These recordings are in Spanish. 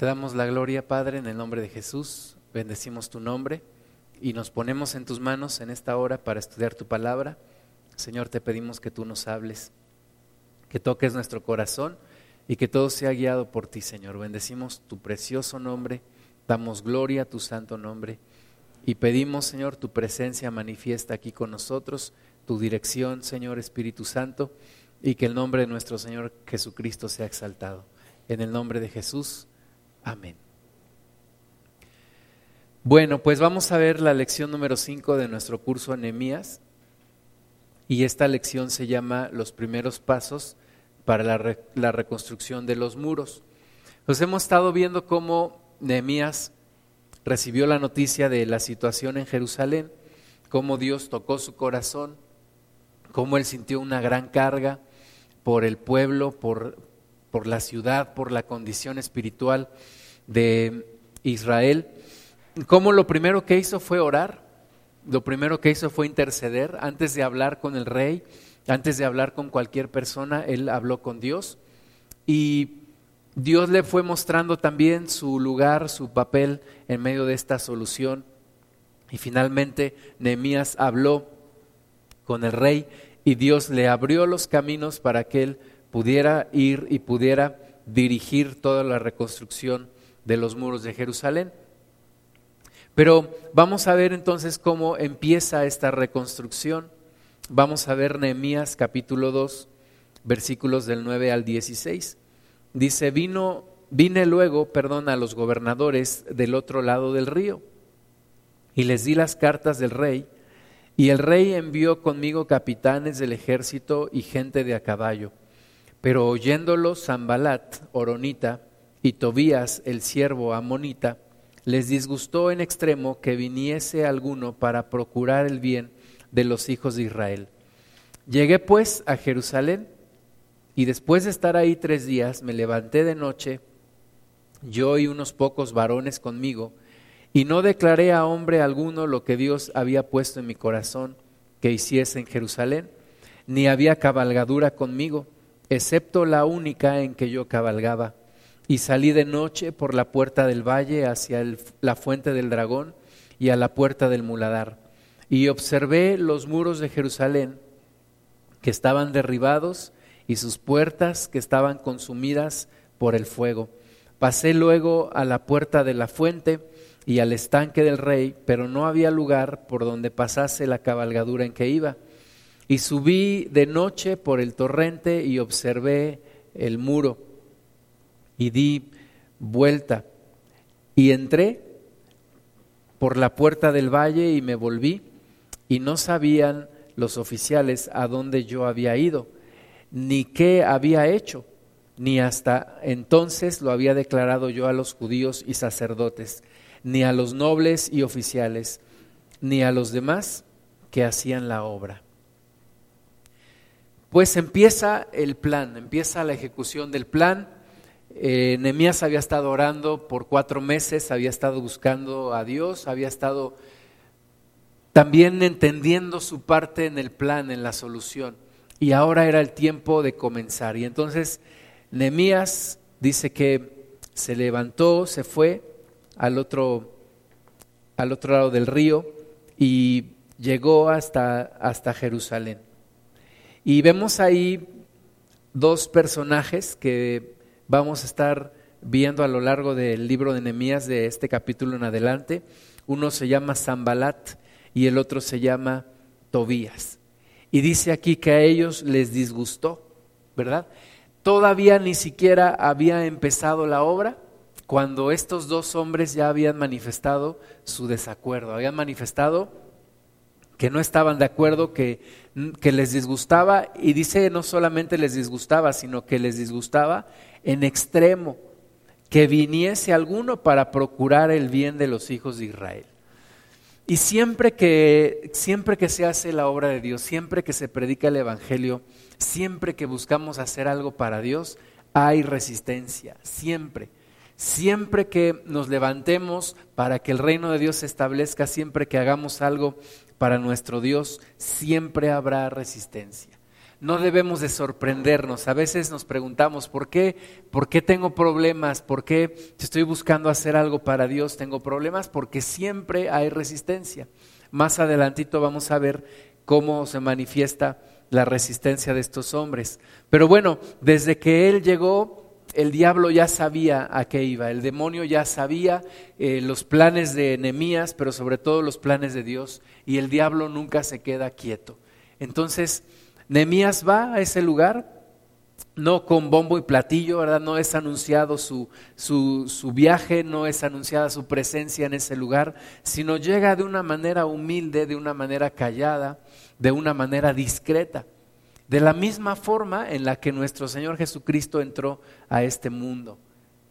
Te damos la gloria, Padre, en el nombre de Jesús. Bendecimos tu nombre y nos ponemos en tus manos en esta hora para estudiar tu palabra. Señor, te pedimos que tú nos hables, que toques nuestro corazón y que todo sea guiado por ti, Señor. Bendecimos tu precioso nombre, damos gloria a tu santo nombre y pedimos, Señor, tu presencia manifiesta aquí con nosotros, tu dirección, Señor Espíritu Santo, y que el nombre de nuestro Señor Jesucristo sea exaltado. En el nombre de Jesús. Amén. Bueno, pues vamos a ver la lección número 5 de nuestro curso Anemías. Y esta lección se llama Los primeros pasos para la, la reconstrucción de los muros. Nos hemos estado viendo cómo Nehemías recibió la noticia de la situación en Jerusalén, cómo Dios tocó su corazón, cómo él sintió una gran carga por el pueblo, por, por la ciudad, por la condición espiritual de Israel. Como lo primero que hizo fue orar, lo primero que hizo fue interceder antes de hablar con el rey, antes de hablar con cualquier persona, él habló con Dios y Dios le fue mostrando también su lugar, su papel en medio de esta solución. Y finalmente Nehemías habló con el rey y Dios le abrió los caminos para que él pudiera ir y pudiera dirigir toda la reconstrucción de los muros de Jerusalén. Pero vamos a ver entonces cómo empieza esta reconstrucción. Vamos a ver Nehemías capítulo 2, versículos del 9 al 16. Dice, vino, vine luego, perdón, a los gobernadores del otro lado del río y les di las cartas del rey. Y el rey envió conmigo capitanes del ejército y gente de a caballo pero oyéndolo Zambalat, Oronita, y Tobías, el siervo amonita, les disgustó en extremo que viniese alguno para procurar el bien de los hijos de Israel. Llegué pues a Jerusalén y después de estar ahí tres días me levanté de noche, yo y unos pocos varones conmigo, y no declaré a hombre alguno lo que Dios había puesto en mi corazón que hiciese en Jerusalén, ni había cabalgadura conmigo excepto la única en que yo cabalgaba. Y salí de noche por la puerta del valle hacia la fuente del dragón y a la puerta del muladar. Y observé los muros de Jerusalén que estaban derribados y sus puertas que estaban consumidas por el fuego. Pasé luego a la puerta de la fuente y al estanque del rey, pero no había lugar por donde pasase la cabalgadura en que iba y subí de noche por el torrente y observé el muro y di vuelta y entré por la puerta del valle y me volví y no sabían los oficiales a dónde yo había ido, ni qué había hecho, ni hasta entonces lo había declarado yo a los judíos y sacerdotes, ni a los nobles y oficiales, ni a los demás que hacían la obra. Pues empieza el plan, empieza la ejecución del plan. Eh, había estado orando por cuatro meses, había estado buscando a Dios, había estado también entendiendo su parte en el plan, en la solución. Y ahora era el tiempo de comenzar. Y entonces Nehemías dice que se levantó, se fue al otro, al otro lado del río y llegó hasta, hasta Jerusalén. Y vemos ahí dos personajes que vamos a estar viendo a lo largo del libro de Nehemías de este capítulo en adelante. Uno se llama Zambalat y el otro se llama Tobías. Y dice aquí que a ellos les disgustó, ¿verdad? Todavía ni siquiera había empezado la obra cuando estos dos hombres ya habían manifestado su desacuerdo, habían manifestado que no estaban de acuerdo, que, que les disgustaba, y dice no solamente les disgustaba, sino que les disgustaba en extremo, que viniese alguno para procurar el bien de los hijos de Israel. Y siempre que, siempre que se hace la obra de Dios, siempre que se predica el Evangelio, siempre que buscamos hacer algo para Dios, hay resistencia, siempre. Siempre que nos levantemos para que el reino de Dios se establezca, siempre que hagamos algo para nuestro Dios siempre habrá resistencia. no debemos de sorprendernos. A veces nos preguntamos, ¿por qué? ¿Por qué tengo problemas? ¿Por qué estoy buscando hacer algo para Dios? Tengo problemas porque siempre hay resistencia. Más adelantito vamos a ver cómo se manifiesta la resistencia de estos hombres. Pero bueno, desde que Él llegó, el diablo ya sabía a qué iba, el demonio ya sabía eh, los planes de Nehemías, pero sobre todo los planes de Dios, y el diablo nunca se queda quieto. Entonces, Nehemías va a ese lugar, no con bombo y platillo, ¿verdad? No es anunciado su, su, su viaje, no es anunciada su presencia en ese lugar, sino llega de una manera humilde, de una manera callada, de una manera discreta de la misma forma en la que nuestro Señor Jesucristo entró a este mundo.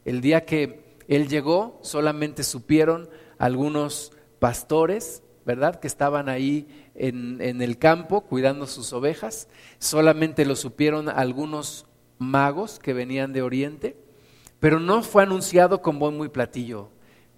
El día que Él llegó, solamente supieron algunos pastores, ¿verdad? Que estaban ahí en, en, el campo cuidando sus ovejas. Solamente lo supieron algunos magos que venían de Oriente, pero no fue anunciado con buen muy platillo.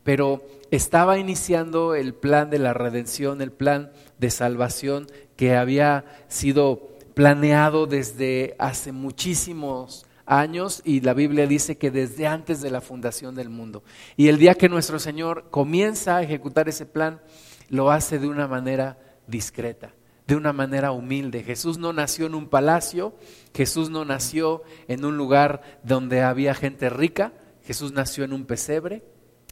Pero estaba iniciando el plan de la redención, el plan de salvación que había sido planeado desde hace muchísimos años y la Biblia dice que desde antes de la fundación del mundo. Y el día que nuestro Señor comienza a ejecutar ese plan, lo hace de una manera discreta, de una manera humilde. Jesús no nació en un palacio, Jesús no nació en un lugar donde había gente rica, Jesús nació en un pesebre,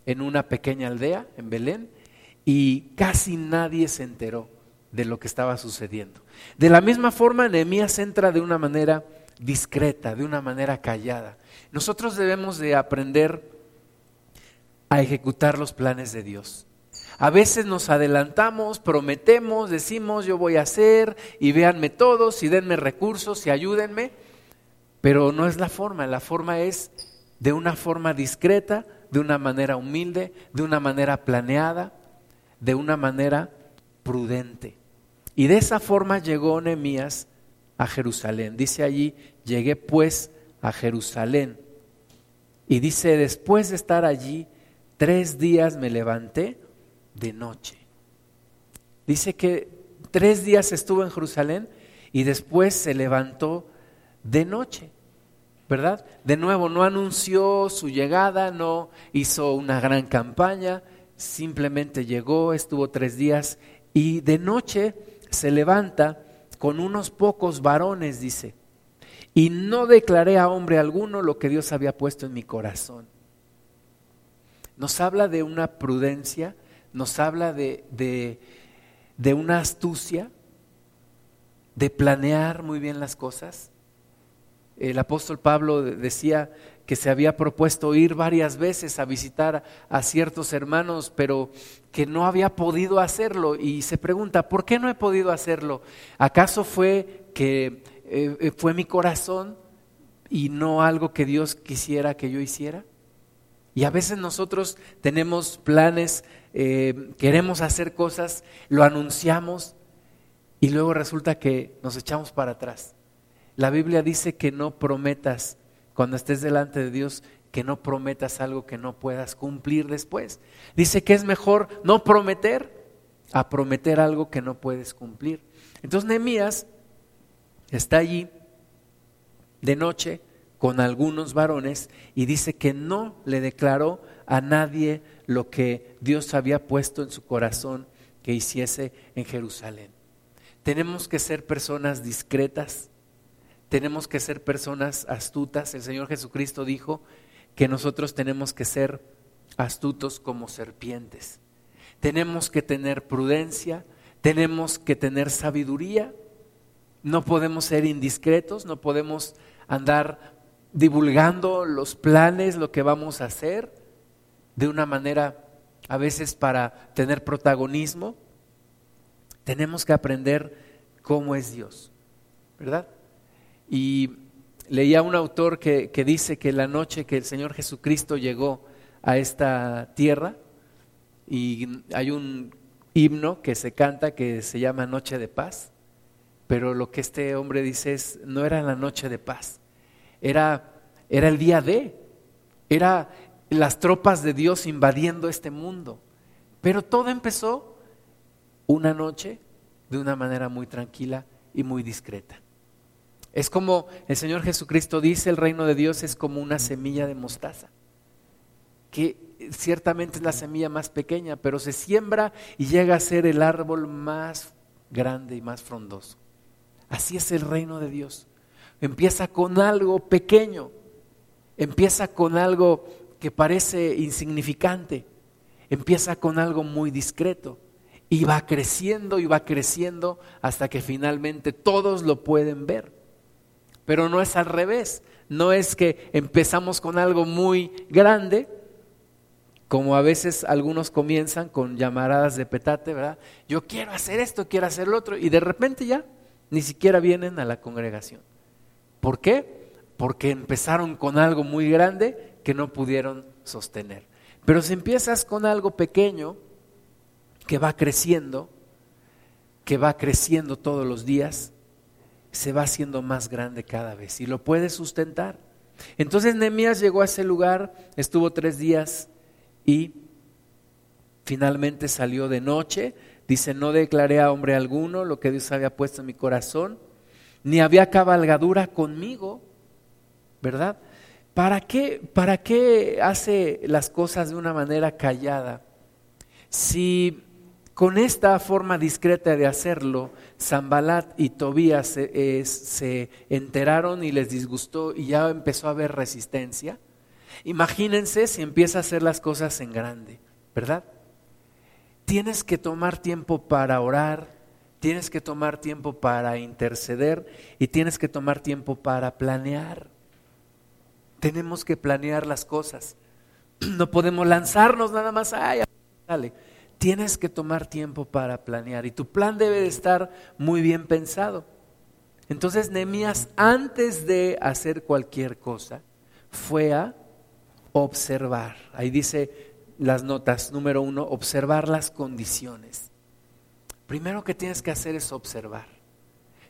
en una pequeña aldea, en Belén, y casi nadie se enteró de lo que estaba sucediendo. De la misma forma, Nehemías entra de una manera discreta, de una manera callada. Nosotros debemos de aprender a ejecutar los planes de Dios. A veces nos adelantamos, prometemos, decimos yo voy a hacer y véanme todos y denme recursos y ayúdenme, pero no es la forma, la forma es de una forma discreta, de una manera humilde, de una manera planeada, de una manera prudente. Y de esa forma llegó Nehemías a Jerusalén. Dice allí, llegué pues a Jerusalén. Y dice, después de estar allí, tres días me levanté de noche. Dice que tres días estuvo en Jerusalén y después se levantó de noche. ¿Verdad? De nuevo, no anunció su llegada, no hizo una gran campaña, simplemente llegó, estuvo tres días y de noche se levanta con unos pocos varones, dice, y no declaré a hombre alguno lo que Dios había puesto en mi corazón. Nos habla de una prudencia, nos habla de, de, una astucia, de planear muy bien las cosas. El apóstol Pablo decía que se había propuesto ir varias veces a visitar a ciertos hermanos, pero que no había podido hacerlo. Y se pregunta, ¿por qué no he podido hacerlo? ¿Acaso fue que eh, eh, fue mi corazón y no algo que Dios quisiera que yo hiciera? Y a veces nosotros tenemos planes, eh, queremos hacer cosas, lo anunciamos y luego resulta que nos echamos para atrás. La Biblia dice que no prometas cuando estés delante de Dios, que no prometas algo que no puedas cumplir después. Dice que es mejor no prometer a prometer algo que no puedes cumplir. Entonces Nehemías está allí de noche con algunos varones y dice que no le declaró a nadie lo que Dios había puesto en su corazón que hiciese en Jerusalén. Tenemos que ser personas discretas, tenemos que ser personas astutas. El Señor Jesucristo dijo que nosotros tenemos que ser astutos como serpientes. Tenemos que tener prudencia, tenemos que tener sabiduría. No podemos ser indiscretos, no podemos andar divulgando los planes, lo que vamos a hacer, de una manera a veces para tener protagonismo. Tenemos que aprender cómo es Dios, ¿verdad? Y leía un autor que, que dice que la noche que el Señor Jesucristo llegó a esta tierra, y hay un himno que se canta que se llama Noche de Paz, pero lo que este hombre dice es, no era la noche de paz, era, era el día de, era las tropas de Dios invadiendo este mundo. Pero todo empezó una noche de una manera muy tranquila y muy discreta. Es como el Señor Jesucristo dice, el reino de Dios es como una semilla de mostaza, que ciertamente es la semilla más pequeña, pero se siembra y llega a ser el árbol más grande y más frondoso. Así es el reino de Dios. Empieza con algo pequeño, empieza con algo que parece insignificante, empieza con algo muy discreto y va creciendo y va creciendo hasta que finalmente todos lo pueden ver. Pero no es al revés, no es que empezamos con algo muy grande, como a veces algunos comienzan con llamaradas de petate, ¿verdad? Yo quiero hacer esto, quiero hacer lo otro, y de repente ya ni siquiera vienen a la congregación. ¿Por qué? Porque empezaron con algo muy grande que no pudieron sostener. Pero si empiezas con algo pequeño, que va creciendo, que va creciendo todos los días, se va haciendo más grande cada vez y lo puede sustentar. Entonces Nehemías llegó a ese lugar, estuvo tres días y finalmente salió de noche. Dice, no declaré a hombre alguno lo que Dios había puesto en mi corazón, ni había cabalgadura conmigo, ¿verdad? ¿Para qué, ¿Para qué hace las cosas de una manera callada? Si con esta forma discreta de hacerlo, Zambalat y Tobías se, enteraron y les disgustó y ya empezó a haber resistencia. Imagínense si empieza a hacer las cosas en grande, ¿verdad? Tienes que tomar tiempo para orar, tienes que tomar tiempo para interceder y tienes que tomar tiempo para planear. Tenemos que planear las cosas. No podemos lanzarnos nada más, ay, dale tienes que tomar tiempo para planear y tu plan debe de estar muy bien pensado. Entonces Nehemías antes de hacer cualquier cosa fue a observar. Ahí dice las notas, número uno, observar las condiciones. Primero que tienes que hacer es observar.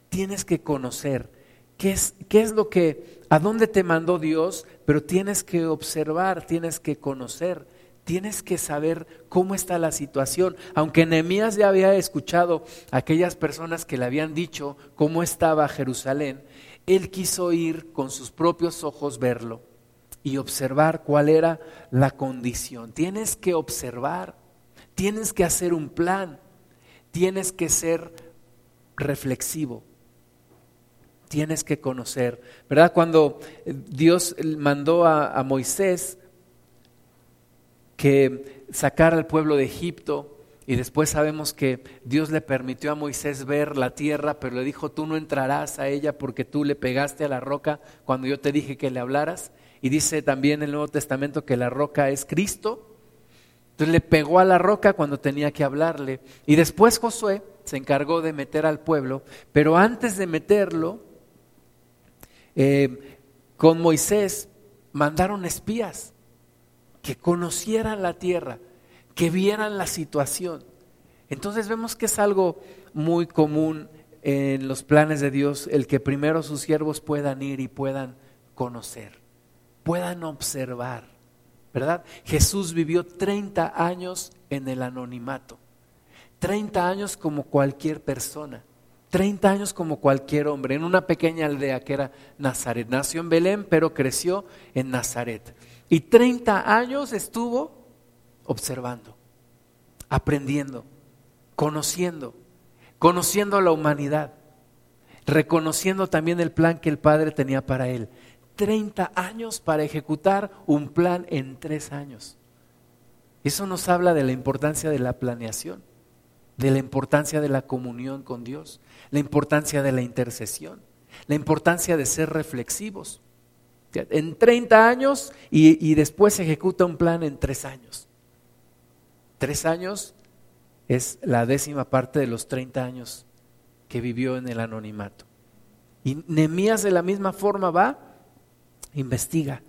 Tienes que conocer qué es, qué es lo que, a dónde te mandó Dios, pero tienes que observar, tienes que conocer Tienes que saber cómo está la situación. Aunque Nehemías ya había escuchado a aquellas personas que le habían dicho cómo estaba Jerusalén, él quiso ir con sus propios ojos verlo y observar cuál era la condición. Tienes que observar, tienes que hacer un plan, tienes que ser reflexivo tienes que conocer, ¿verdad? Cuando Dios mandó a, a, Moisés que sacar al pueblo de Egipto y después sabemos que Dios le permitió a Moisés ver la tierra, pero le dijo, tú no entrarás a ella porque tú le pegaste a la roca cuando yo te dije que le hablaras. Y dice también el Nuevo Testamento que la roca es Cristo. Entonces le pegó a la roca cuando tenía que hablarle. Y después Josué se encargó de meter al pueblo, pero antes de meterlo, eh, con Moisés mandaron espías que conocieran la tierra, que vieran la situación. Entonces vemos que es algo muy común en los planes de Dios el que primero sus siervos puedan ir y puedan conocer, puedan observar, ¿verdad? Jesús vivió 30 años en el anonimato, 30 años como cualquier persona, 30 años como cualquier hombre, en una pequeña aldea que era Nazaret. Nació en Belén, pero creció en Nazaret. Y 30 años estuvo observando, aprendiendo, conociendo, conociendo a la humanidad, reconociendo también el plan que el Padre tenía para él. 30 años para ejecutar un plan en tres años. Eso nos habla de la importancia de la planeación, de la importancia de la comunión con Dios, la importancia de la intercesión, la importancia de ser reflexivos en 30 años y, después se ejecuta un plan en tres años. Tres años es la décima parte de los 30 años que vivió en el anonimato. Y Nemías de la misma forma va, investiga.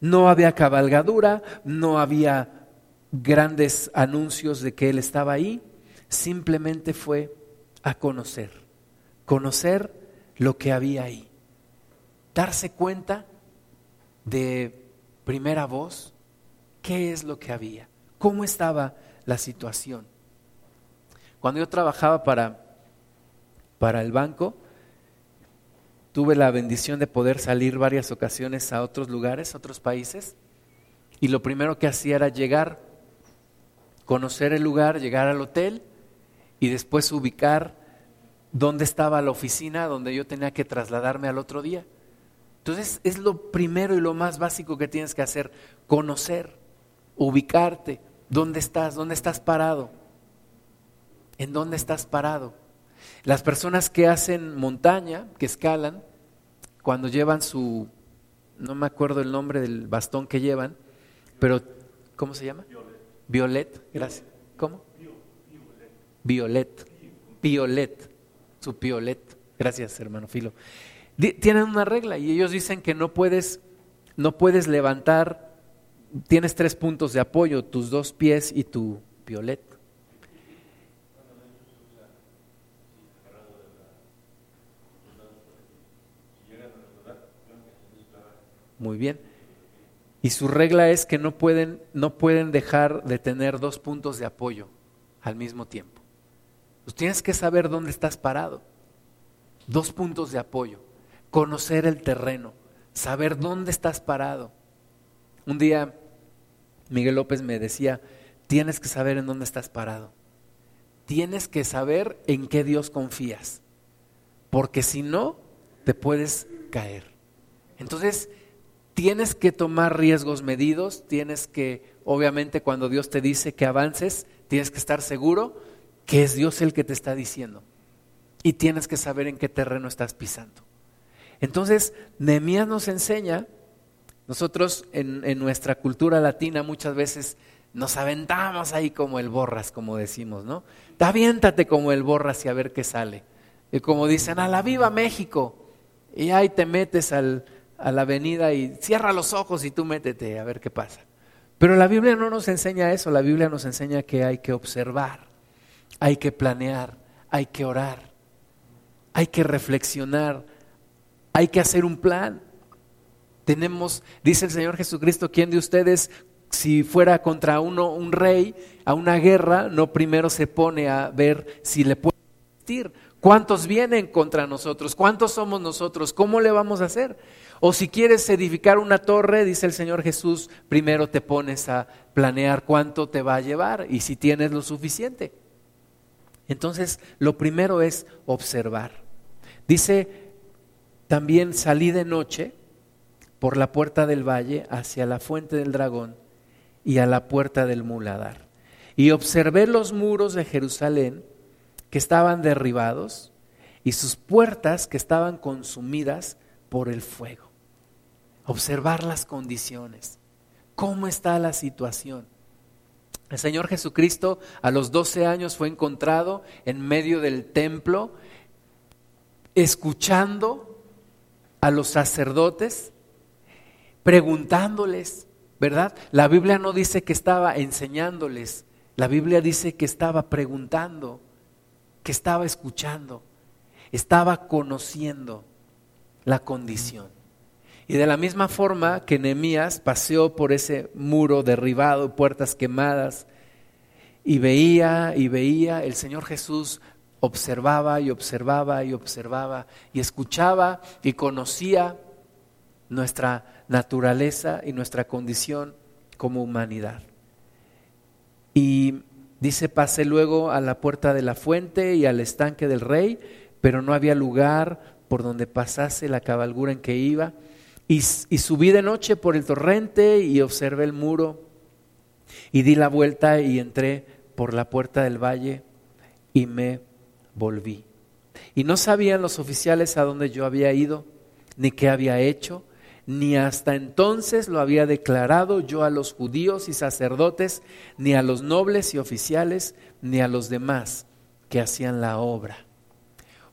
No había cabalgadura, no había grandes anuncios de que él estaba ahí, simplemente fue a conocer, conocer lo que había ahí, darse cuenta de primera voz qué es lo que había, cómo estaba la situación. Cuando yo trabajaba para, para el banco, tuve la bendición de poder salir varias ocasiones a otros lugares, a otros países, y lo primero que hacía era llegar, conocer el lugar, llegar al hotel y después ubicar dónde estaba la oficina donde yo tenía que trasladarme al otro día. Entonces es lo primero y lo más básico que tienes que hacer, conocer, ubicarte, dónde estás, dónde estás parado, en dónde estás parado. Las personas que hacen montaña, que escalan, cuando llevan su, no me acuerdo el nombre del bastón que llevan, pero ¿cómo se llama? Violet, gracias. ¿Cómo? Violet. Violet. Su piolet. Gracias, hermano Filo. Tienen una regla y ellos dicen que no puedes, no puedes levantar, tienes tres puntos de apoyo, tus dos pies y tu violet. Muy bien. Y su regla es que no pueden, no pueden dejar de tener dos puntos de apoyo al mismo tiempo. Tienes que saber dónde estás parado. Dos puntos de apoyo. Conocer el terreno. Saber dónde estás parado. Un día Miguel López me decía, tienes que saber en dónde estás parado. Tienes que saber en qué Dios confías. Porque si no, te puedes caer. Entonces, tienes que tomar riesgos medidos, tienes que, obviamente cuando Dios te dice que avances, tienes que estar seguro que es Dios el que te está diciendo. Y tienes que saber en qué terreno estás pisando. Entonces, Nehemías nos enseña, nosotros en, nuestra cultura latina muchas veces nos aventamos ahí como el borras, como decimos, ¿no? Aviéntate como el borras y a ver qué sale. Y como dicen, a la viva México. Y ahí te metes al, a la avenida y cierra los ojos y tú métete a ver qué pasa. Pero la Biblia no nos enseña eso, la Biblia nos enseña que hay que observar, hay que planear, hay que orar, hay que reflexionar, hay que hacer un plan. Tenemos, dice el Señor Jesucristo, ¿quién de ustedes si fuera contra uno un rey a una guerra, no primero se pone a ver si le puede resistir? ¿Cuántos vienen contra nosotros? ¿Cuántos somos nosotros? ¿Cómo le vamos a hacer? O si quieres edificar una torre, dice el Señor Jesús, primero te pones a planear cuánto te va a llevar y si tienes lo suficiente. Entonces, lo primero es observar. Dice, también salí de noche por la puerta del valle hacia la fuente del dragón y a la puerta del muladar. Y observé los muros de Jerusalén que estaban derribados y sus puertas que estaban consumidas por el fuego observar las condiciones, cómo está la situación. El Señor Jesucristo a los 12 años fue encontrado en medio del templo, escuchando a los sacerdotes, preguntándoles, ¿verdad? La Biblia no dice que estaba enseñándoles, la Biblia dice que estaba preguntando, que estaba escuchando, estaba conociendo la condición. Y de la misma forma que Nehemías paseó por ese muro derribado, puertas quemadas, y veía y veía, el Señor Jesús observaba y observaba y observaba y escuchaba y conocía nuestra naturaleza y nuestra condición como humanidad. Y dice, pasé luego a la puerta de la fuente y al estanque del rey, pero no había lugar por donde pasase la cabalgura en que iba y, subí de noche por el torrente y observé el muro y di la vuelta y entré por la puerta del valle y me volví. Y no sabían los oficiales a dónde yo había ido, ni qué había hecho, ni hasta entonces lo había declarado yo a los judíos y sacerdotes, ni a los nobles y oficiales, ni a los demás que hacían la obra.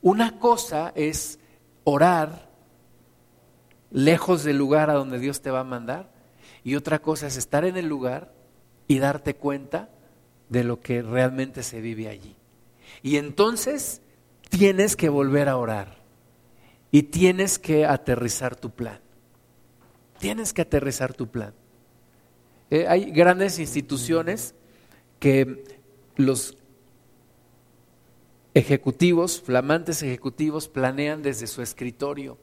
Una cosa es orar lejos del lugar a donde Dios te va a mandar. Y otra cosa es estar en el lugar y darte cuenta de lo que realmente se vive allí. Y entonces tienes que volver a orar y tienes que aterrizar tu plan. Tienes que aterrizar tu plan. Eh, hay grandes instituciones que los ejecutivos, flamantes ejecutivos, planean desde su escritorio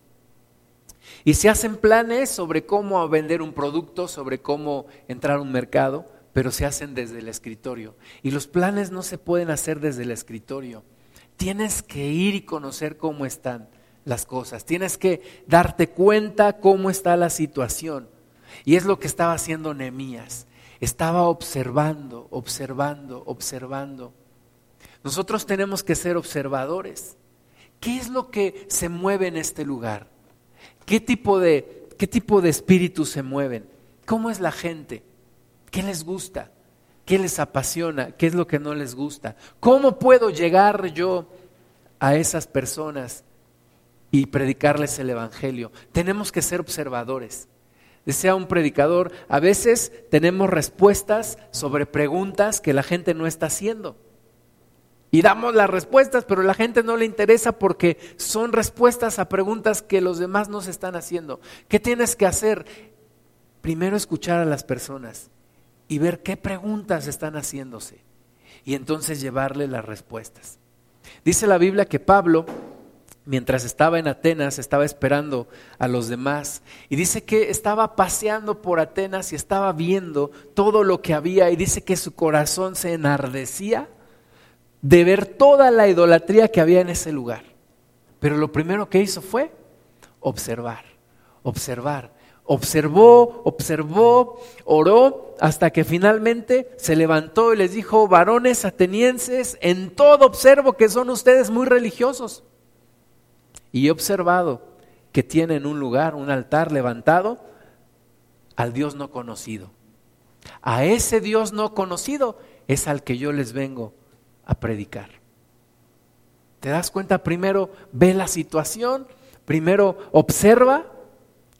Y se hacen planes sobre cómo vender un producto, sobre cómo entrar a un mercado, pero se hacen desde el escritorio. Y los planes no se pueden hacer desde el escritorio. Tienes que ir y conocer cómo están las cosas. Tienes que darte cuenta cómo está la situación. Y es lo que estaba haciendo Nehemías. Estaba observando, observando, observando. Nosotros tenemos que ser observadores. ¿Qué es lo que se mueve en este lugar? ¿Qué tipo de, qué tipo de espíritus se mueven? ¿Cómo es la gente? ¿Qué les gusta? ¿Qué les apasiona? ¿Qué es lo que no les gusta? ¿Cómo puedo llegar yo a esas personas y predicarles el Evangelio? Tenemos que ser observadores. Decía un predicador, a veces tenemos respuestas sobre preguntas que la gente no está haciendo. Y damos las respuestas, pero la gente no le interesa porque son respuestas a preguntas que los demás no se están haciendo. ¿Qué tienes que hacer? Primero escuchar a las personas y ver qué preguntas están haciéndose y entonces llevarle las respuestas. Dice la Biblia que Pablo, mientras estaba en Atenas, estaba esperando a los demás y dice que estaba paseando por Atenas y estaba viendo todo lo que había y dice que su corazón se enardecía de ver toda la idolatría que había en ese lugar. Pero lo primero que hizo fue observar, observar. Observó, observó, oró, hasta que finalmente se levantó y les dijo, varones atenienses, en todo observo que son ustedes muy religiosos. Y he observado que tienen un lugar, un altar levantado al Dios no conocido. A ese Dios no conocido es al que yo les vengo a predicar. ¿Te das cuenta? Primero ve la situación, primero observa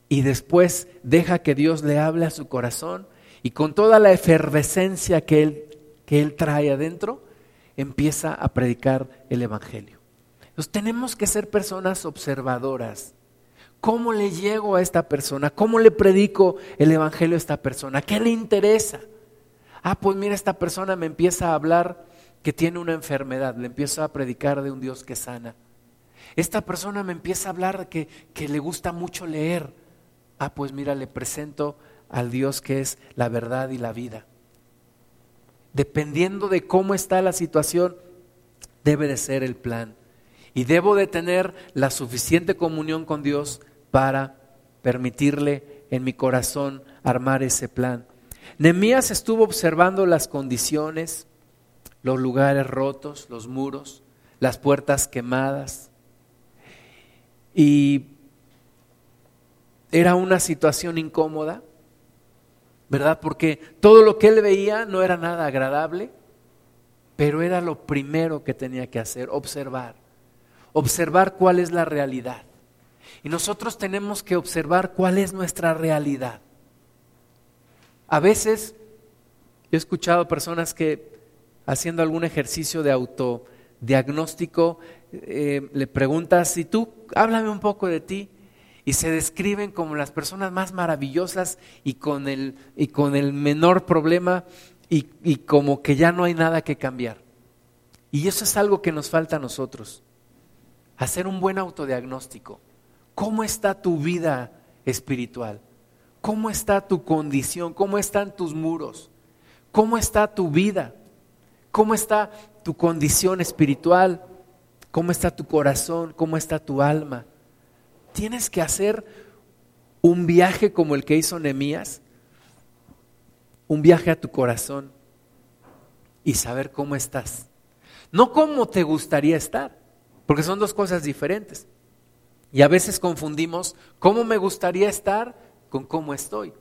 y después deja que Dios le hable a su corazón y con toda la efervescencia que él, que él trae adentro, empieza a predicar el Evangelio. Entonces tenemos que ser personas observadoras. ¿Cómo le llego a esta persona? ¿Cómo le predico el Evangelio a esta persona? ¿Qué le interesa? Ah, pues mira, esta persona me empieza a hablar que tiene una enfermedad, le empiezo a predicar de un Dios que sana. Esta persona me empieza a hablar que, que le gusta mucho leer. Ah, pues mira, le presento al Dios que es la verdad y la vida. Dependiendo de cómo está la situación, debe de ser el plan. Y debo de tener la suficiente comunión con Dios para permitirle en mi corazón armar ese plan. Nemías estuvo observando las condiciones, los lugares rotos, los muros, las puertas quemadas. Y era una situación incómoda, ¿verdad? Porque todo lo que él veía no era nada agradable, pero era lo primero que tenía que hacer, observar, observar cuál es la realidad. Y nosotros tenemos que observar cuál es nuestra realidad. A veces, he escuchado personas que haciendo algún ejercicio de autodiagnóstico, eh, le preguntas, si tú, háblame un poco de ti, y se describen como las personas más maravillosas y con el, y con el menor problema y, y como que ya no hay nada que cambiar. Y eso es algo que nos falta a nosotros, hacer un buen autodiagnóstico. ¿Cómo está tu vida espiritual? ¿Cómo está tu condición? ¿Cómo están tus muros? ¿Cómo está tu vida? ¿Cómo está tu condición espiritual? ¿Cómo está tu corazón? ¿Cómo está tu alma? Tienes que hacer un viaje como el que hizo Nehemías, un viaje a tu corazón y saber cómo estás. No cómo te gustaría estar, porque son dos cosas diferentes. Y a veces confundimos cómo me gustaría estar con cómo estoy.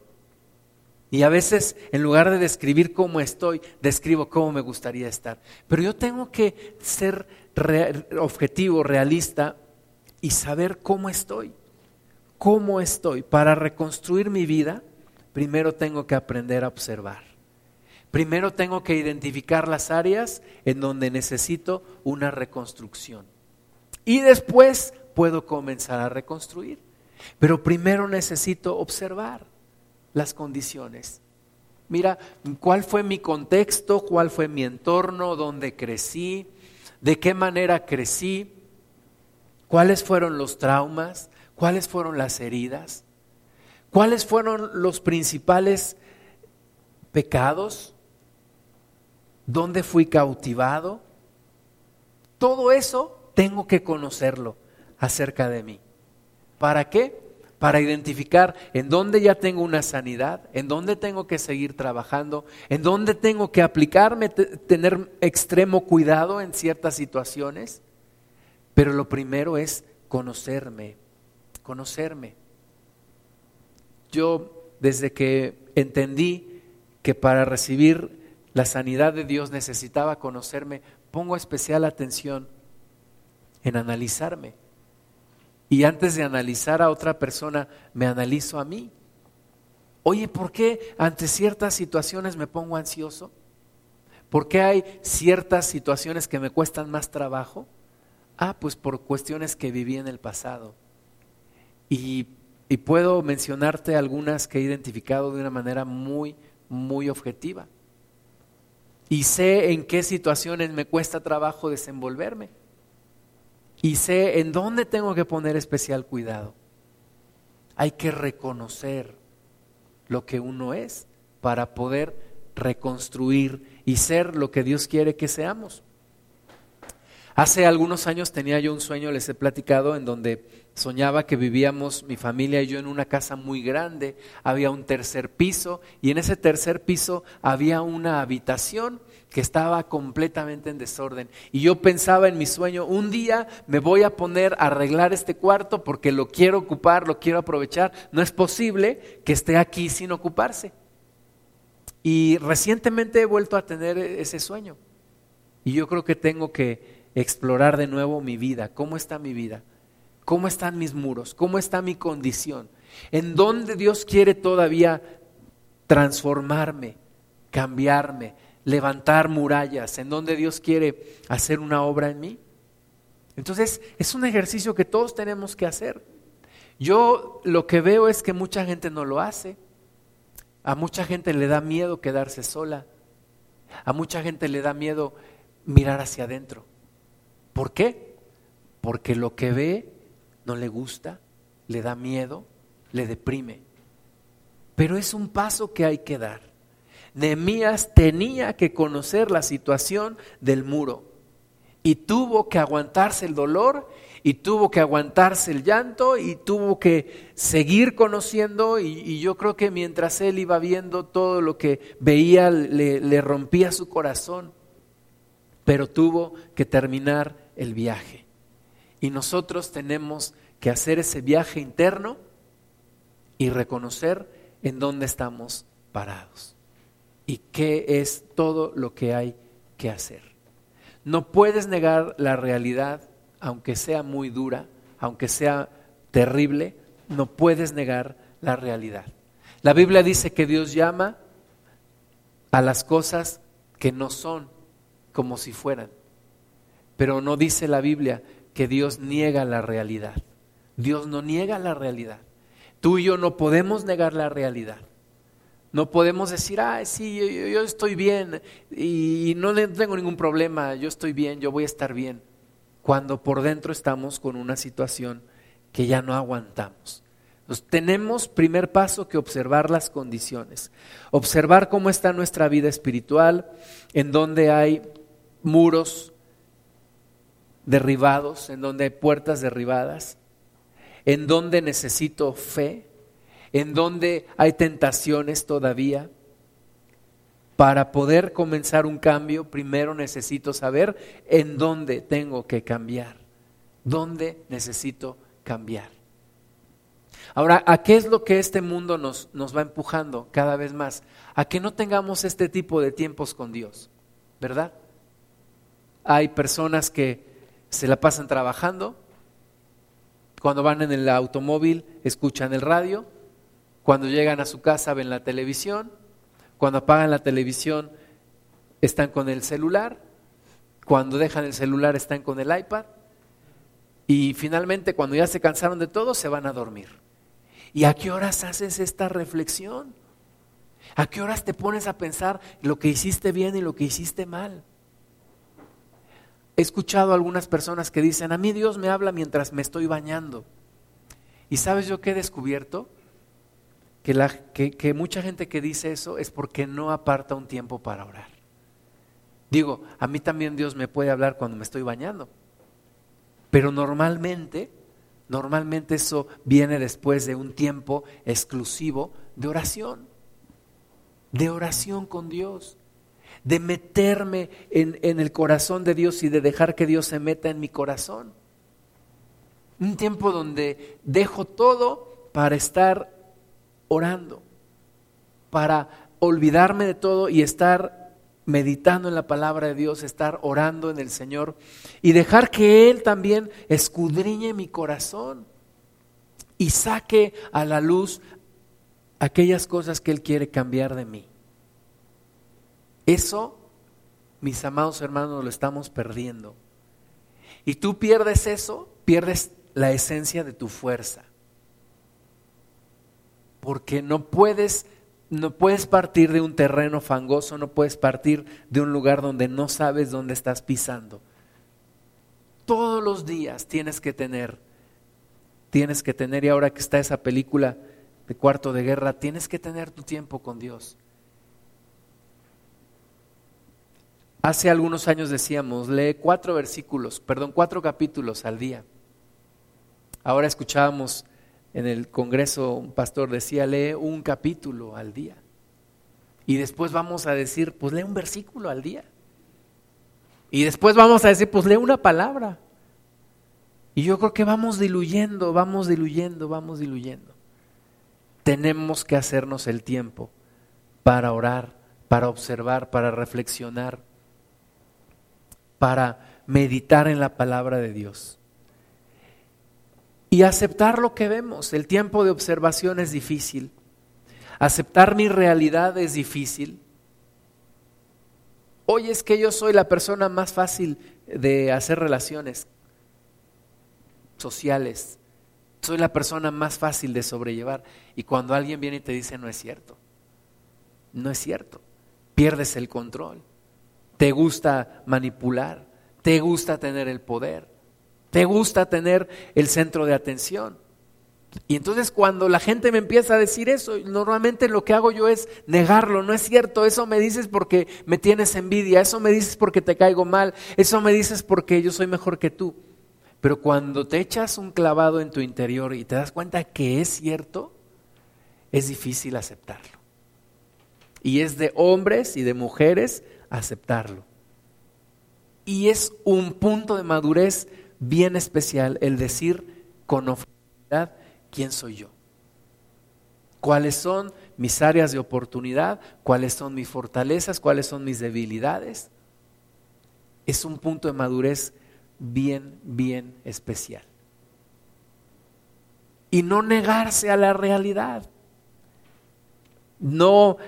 Y a veces, en lugar de describir cómo estoy, describo cómo me gustaría estar. Pero yo tengo que ser objetivo, realista y saber cómo estoy. ¿Cómo estoy? Para reconstruir mi vida, primero tengo que aprender a observar. Primero tengo que identificar las áreas en donde necesito una reconstrucción. Y después puedo comenzar a reconstruir. Pero primero necesito observar las condiciones. Mira, cuál fue mi contexto, cuál fue mi entorno, dónde crecí, de qué manera crecí, cuáles fueron los traumas, ¿Cuáles fueron las heridas? ¿Cuáles fueron los principales pecados? ¿Dónde fui cautivado? Todo eso tengo que conocerlo acerca de mí. ¿Para qué? Para identificar en dónde ya tengo una sanidad, en dónde tengo que seguir trabajando, en dónde tengo que aplicarme, tener extremo cuidado en ciertas situaciones. Pero lo primero es conocerme, conocerme. Yo desde que entendí que para recibir la sanidad de Dios necesitaba conocerme, pongo especial atención en analizarme. Y antes de analizar a otra persona, me analizo a mí. Oye, ¿por qué ante ciertas situaciones me pongo ansioso? ¿Por qué hay ciertas situaciones que me cuestan más trabajo? Ah, pues por cuestiones que viví en el pasado. Y, y puedo mencionarte algunas que he identificado de una manera muy, muy objetiva. Y sé en qué situaciones me cuesta trabajo desenvolverme y sé en dónde tengo que poner especial cuidado. Hay que reconocer lo que uno es para poder reconstruir y ser lo que Dios quiere que seamos. Hace algunos años tenía yo un sueño, les he platicado, en donde soñaba que vivíamos mi familia y yo en una casa muy grande, había un tercer piso y en ese tercer piso había una habitación que estaba completamente en desorden. Y yo pensaba en mi sueño, un día me voy a poner a arreglar este cuarto porque lo quiero ocupar, lo quiero aprovechar. No es posible que esté aquí sin ocuparse. Y recientemente he vuelto a tener ese sueño. Y yo creo que tengo que explorar de nuevo mi vida. ¿Cómo está mi vida? ¿Cómo están mis muros? ¿Cómo está mi condición? ¿En dónde Dios quiere todavía transformarme, cambiarme, levantar murallas? ¿En dónde Dios quiere hacer una obra en mí? Entonces, es un ejercicio que todos tenemos que hacer. Yo lo que veo es que mucha gente no lo hace. A mucha gente le da miedo quedarse sola. A mucha gente le da miedo mirar hacia adentro. ¿Por qué? Porque lo que ve no le gusta, le da miedo, le deprime. Pero es un paso que hay que dar. Nehemías tenía que conocer la situación del muro y tuvo que aguantarse el dolor y tuvo que aguantarse el llanto y tuvo que seguir conociendo y, yo creo que mientras él iba viendo todo lo que veía le, le rompía su corazón, pero tuvo que terminar el viaje. Y nosotros tenemos que hacer ese viaje interno y reconocer en dónde estamos parados y qué es todo lo que hay que hacer. No puedes negar la realidad, aunque sea muy dura, aunque sea terrible, no puedes negar la realidad. La Biblia dice que Dios llama a las cosas que no son como si fueran. Pero no dice la Biblia que Dios niega la realidad. Dios no niega la realidad. Tú y yo no podemos negar la realidad. No podemos decir, ah, sí, yo, estoy bien y no tengo ningún problema, yo estoy bien, yo voy a estar bien. Cuando por dentro estamos con una situación que ya no aguantamos. Entonces, tenemos, primer paso, que observar las condiciones. Observar cómo está nuestra vida espiritual, en donde hay muros derribados, en donde hay puertas derribadas, en donde necesito fe, en donde hay tentaciones todavía. Para poder comenzar un cambio, primero necesito saber en dónde tengo que cambiar, dónde necesito cambiar. Ahora, ¿a qué es lo que este mundo nos, nos va empujando cada vez más? A que no tengamos este tipo de tiempos con Dios, ¿verdad? Hay personas que se la pasan trabajando, cuando van en el automóvil escuchan el radio, cuando llegan a su casa ven la televisión, cuando apagan la televisión están con el celular, cuando dejan el celular están con el iPad y finalmente cuando ya se cansaron de todo se van a dormir. ¿Y a qué horas haces esta reflexión? ¿A qué horas te pones a pensar lo que hiciste bien y lo que hiciste mal? He escuchado a algunas personas que dicen, a mí Dios me habla mientras me estoy bañando. ¿Y sabes yo qué he descubierto? Que, la, que, que mucha gente que dice eso es porque no aparta un tiempo para orar. Digo, a mí también Dios me puede hablar cuando me estoy bañando. Pero normalmente, normalmente eso viene después de un tiempo exclusivo de oración, de oración con Dios, de meterme en, en el corazón de Dios y de dejar que Dios se meta en mi corazón. Un tiempo donde dejo todo para estar orando, para olvidarme de todo y estar meditando en la palabra de Dios, estar orando en el Señor y dejar que Él también escudriñe mi corazón y saque a la luz aquellas cosas que Él quiere cambiar de mí. Eso, mis amados hermanos, lo estamos perdiendo. Y tú pierdes eso, pierdes la esencia de tu fuerza. Porque no puedes no puedes partir de un terreno fangoso, no puedes partir de un lugar donde no sabes dónde estás pisando. Todos los días tienes que tener, tienes que tener, y ahora que está esa película de cuarto de guerra, tienes que tener tu tiempo con Dios. Hace algunos años decíamos, lee cuatro versículos, perdón, cuatro capítulos al día. Ahora escuchábamos en el Congreso un pastor decía, lee un capítulo al día. Y después vamos a decir, pues lee un versículo al día. Y después vamos a decir, pues lee una palabra. Y yo creo que vamos diluyendo, vamos diluyendo, vamos diluyendo. Tenemos que hacernos el tiempo para orar, para observar, para reflexionar, para meditar en la palabra de Dios y aceptar lo que vemos. El tiempo de observación es difícil. Aceptar mi realidad es difícil. Hoy es que yo soy la persona más fácil de hacer relaciones sociales. Soy la persona más fácil de sobrellevar. Y cuando alguien viene y te dice no es cierto, no es cierto, pierdes el control. Te gusta manipular, te gusta tener el poder. Te gusta tener el centro de atención. Y entonces cuando la gente me empieza a decir eso, normalmente lo que hago yo es negarlo, no es cierto, eso me dices porque me tienes envidia, eso me dices porque te caigo mal, eso me dices porque yo soy mejor que tú. Pero cuando te echas un clavado en tu interior y te das cuenta que es cierto, es difícil aceptarlo. Y es de hombres y de mujeres aceptarlo. Y es un punto de madurez bien especial el decir con oportunidad quién soy yo. ¿Cuáles son mis áreas de oportunidad? ¿Cuáles son mis fortalezas? ¿Cuáles son mis debilidades? Es un punto de madurez bien, bien especial. Y no negarse a la realidad. No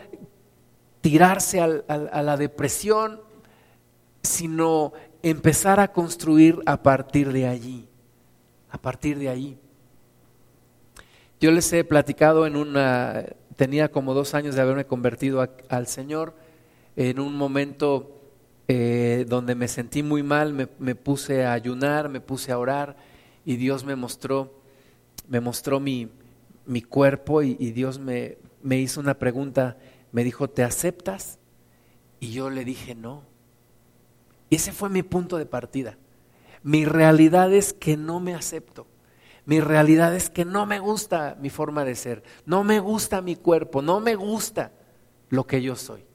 tirarse a la depresión, sino empezar a construir a partir de allí, a partir de allí. Yo les he platicado en una, tenía como dos años de haberme convertido al Señor, en un momento eh, donde me sentí muy mal, me, puse a ayunar, me puse a orar y Dios me mostró, me mostró mi, mi cuerpo y, y Dios me, me hizo una pregunta, me dijo, ¿te aceptas? Y yo le dije, no. Ese fue mi punto de partida. Mi realidad es que no me acepto. Mi realidad es que no me gusta mi forma de ser. No me gusta mi cuerpo. No me gusta lo que yo soy.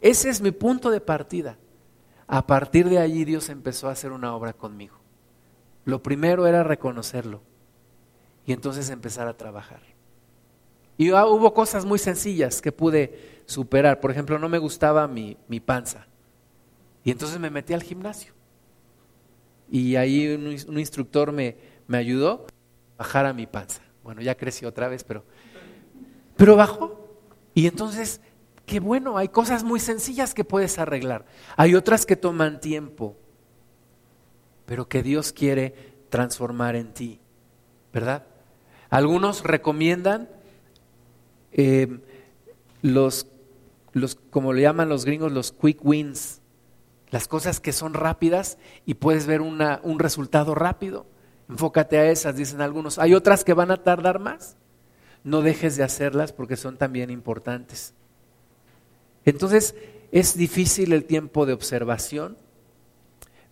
Ese es mi punto de partida. A partir de allí Dios empezó a hacer una obra conmigo. Lo primero era reconocerlo y entonces empezar a trabajar. Y hubo cosas muy sencillas que pude superar. Por ejemplo, no me gustaba mi, mi panza. Y entonces me metí al gimnasio. Y ahí un, instructor me, me ayudó a bajar a mi panza. Bueno, ya creció otra vez, pero, pero bajó. Y entonces, qué bueno, hay cosas muy sencillas que puedes arreglar. Hay otras que toman tiempo, pero que Dios quiere transformar en ti, ¿verdad? Algunos recomiendan eh, los, los, como le llaman los gringos, los quick wins las cosas que son rápidas y puedes ver una, un resultado rápido. Enfócate a esas, dicen algunos. Hay otras que van a tardar más. No dejes de hacerlas porque son también importantes. Entonces, es difícil el tiempo de observación,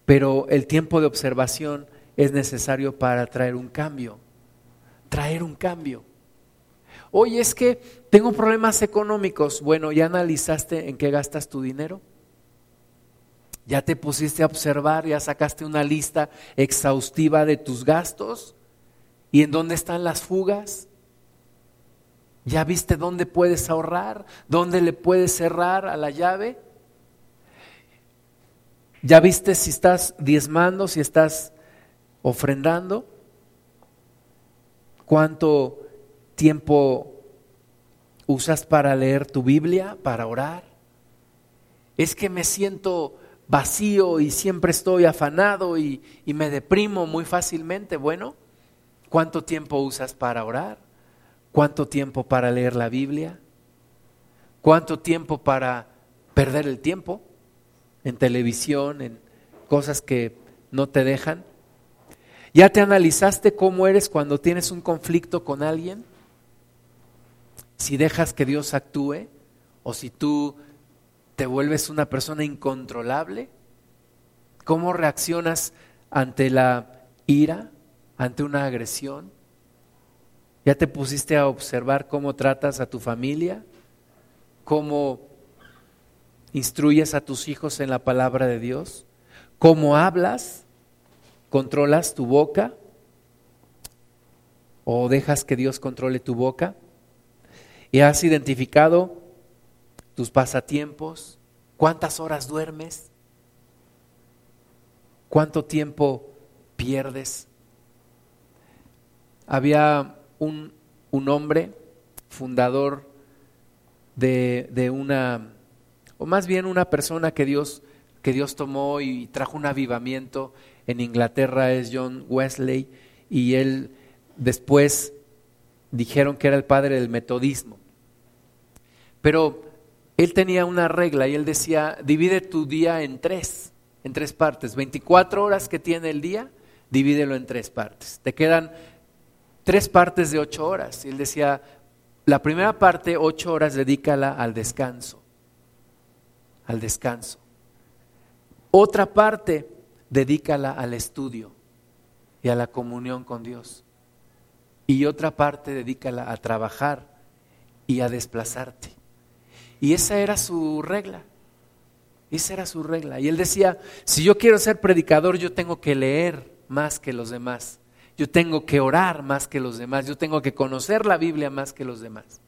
pero el tiempo de observación es necesario para traer un cambio. Traer un cambio. Oye, es que tengo problemas económicos. Bueno, ¿ya analizaste en qué gastas tu dinero? ¿Ya te pusiste a observar? ¿Ya sacaste una lista exhaustiva de tus gastos? ¿Y en dónde están las fugas? ¿Ya viste dónde puedes ahorrar? ¿Dónde le puedes cerrar a la llave? ¿Ya viste si estás diezmando, si estás ofrendando? ¿Cuánto tiempo usas para leer tu Biblia, para orar? Es que me siento vacío y siempre estoy afanado y, y, me deprimo muy fácilmente. Bueno, ¿cuánto tiempo usas para orar? ¿Cuánto tiempo para leer la Biblia? ¿Cuánto tiempo para perder el tiempo en televisión, en cosas que no te dejan? ¿Ya te analizaste cómo eres cuando tienes un conflicto con alguien? Si dejas que Dios actúe o si tú te vuelves una persona incontrolable? ¿Cómo reaccionas ante la ira, ante una agresión? ¿Ya te pusiste a observar cómo tratas a tu familia? ¿Cómo instruyes a tus hijos en la palabra de Dios? ¿Cómo hablas? ¿Controlas tu boca? ¿O dejas que Dios controle tu boca? ¿Y has identificado tus pasatiempos, cuántas horas duermes, cuánto tiempo pierdes. Había un, un hombre, fundador de, de, una, o más bien una persona que Dios, que Dios tomó y trajo un avivamiento en Inglaterra, es John Wesley, y él después dijeron que era el padre del metodismo. Pero él tenía una regla y él decía, divide tu día en tres, en tres partes. 24 horas que tiene el día, divídelo en tres partes. Te quedan tres partes de ocho horas. Y él decía, la primera parte, ocho horas, dedícala al descanso. Al descanso. Otra parte, dedícala al estudio y a la comunión con Dios. Y otra parte, dedícala a trabajar y a desplazarte. Y esa era su regla. Esa era su regla. Y él decía, si yo quiero ser predicador, yo tengo que leer más que los demás. Yo tengo que orar más que los demás. Yo tengo que conocer la Biblia más que los demás.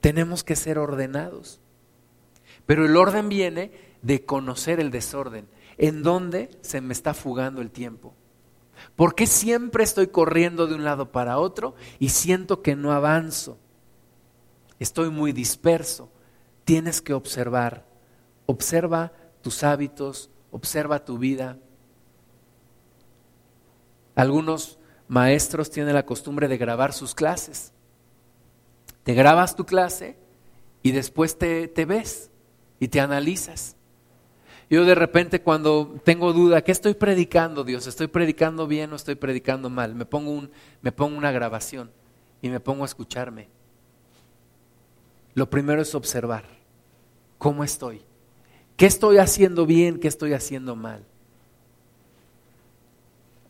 Tenemos que ser ordenados. Pero el orden viene de conocer el desorden. ¿En dónde se me está fugando el tiempo? ¿Por qué siempre estoy corriendo de un lado para otro y siento que no avanzo? estoy muy disperso. Tienes que observar. Observa tus hábitos, observa tu vida. Algunos maestros tienen la costumbre de grabar sus clases. Te grabas tu clase y después te, te ves y te analizas. Yo de repente cuando tengo duda, ¿qué estoy predicando, Dios? ¿Estoy predicando bien o estoy predicando mal? Me pongo, un, me pongo una grabación y me pongo a escucharme. Lo primero es observar cómo estoy. ¿Qué estoy haciendo bien? ¿Qué estoy haciendo mal?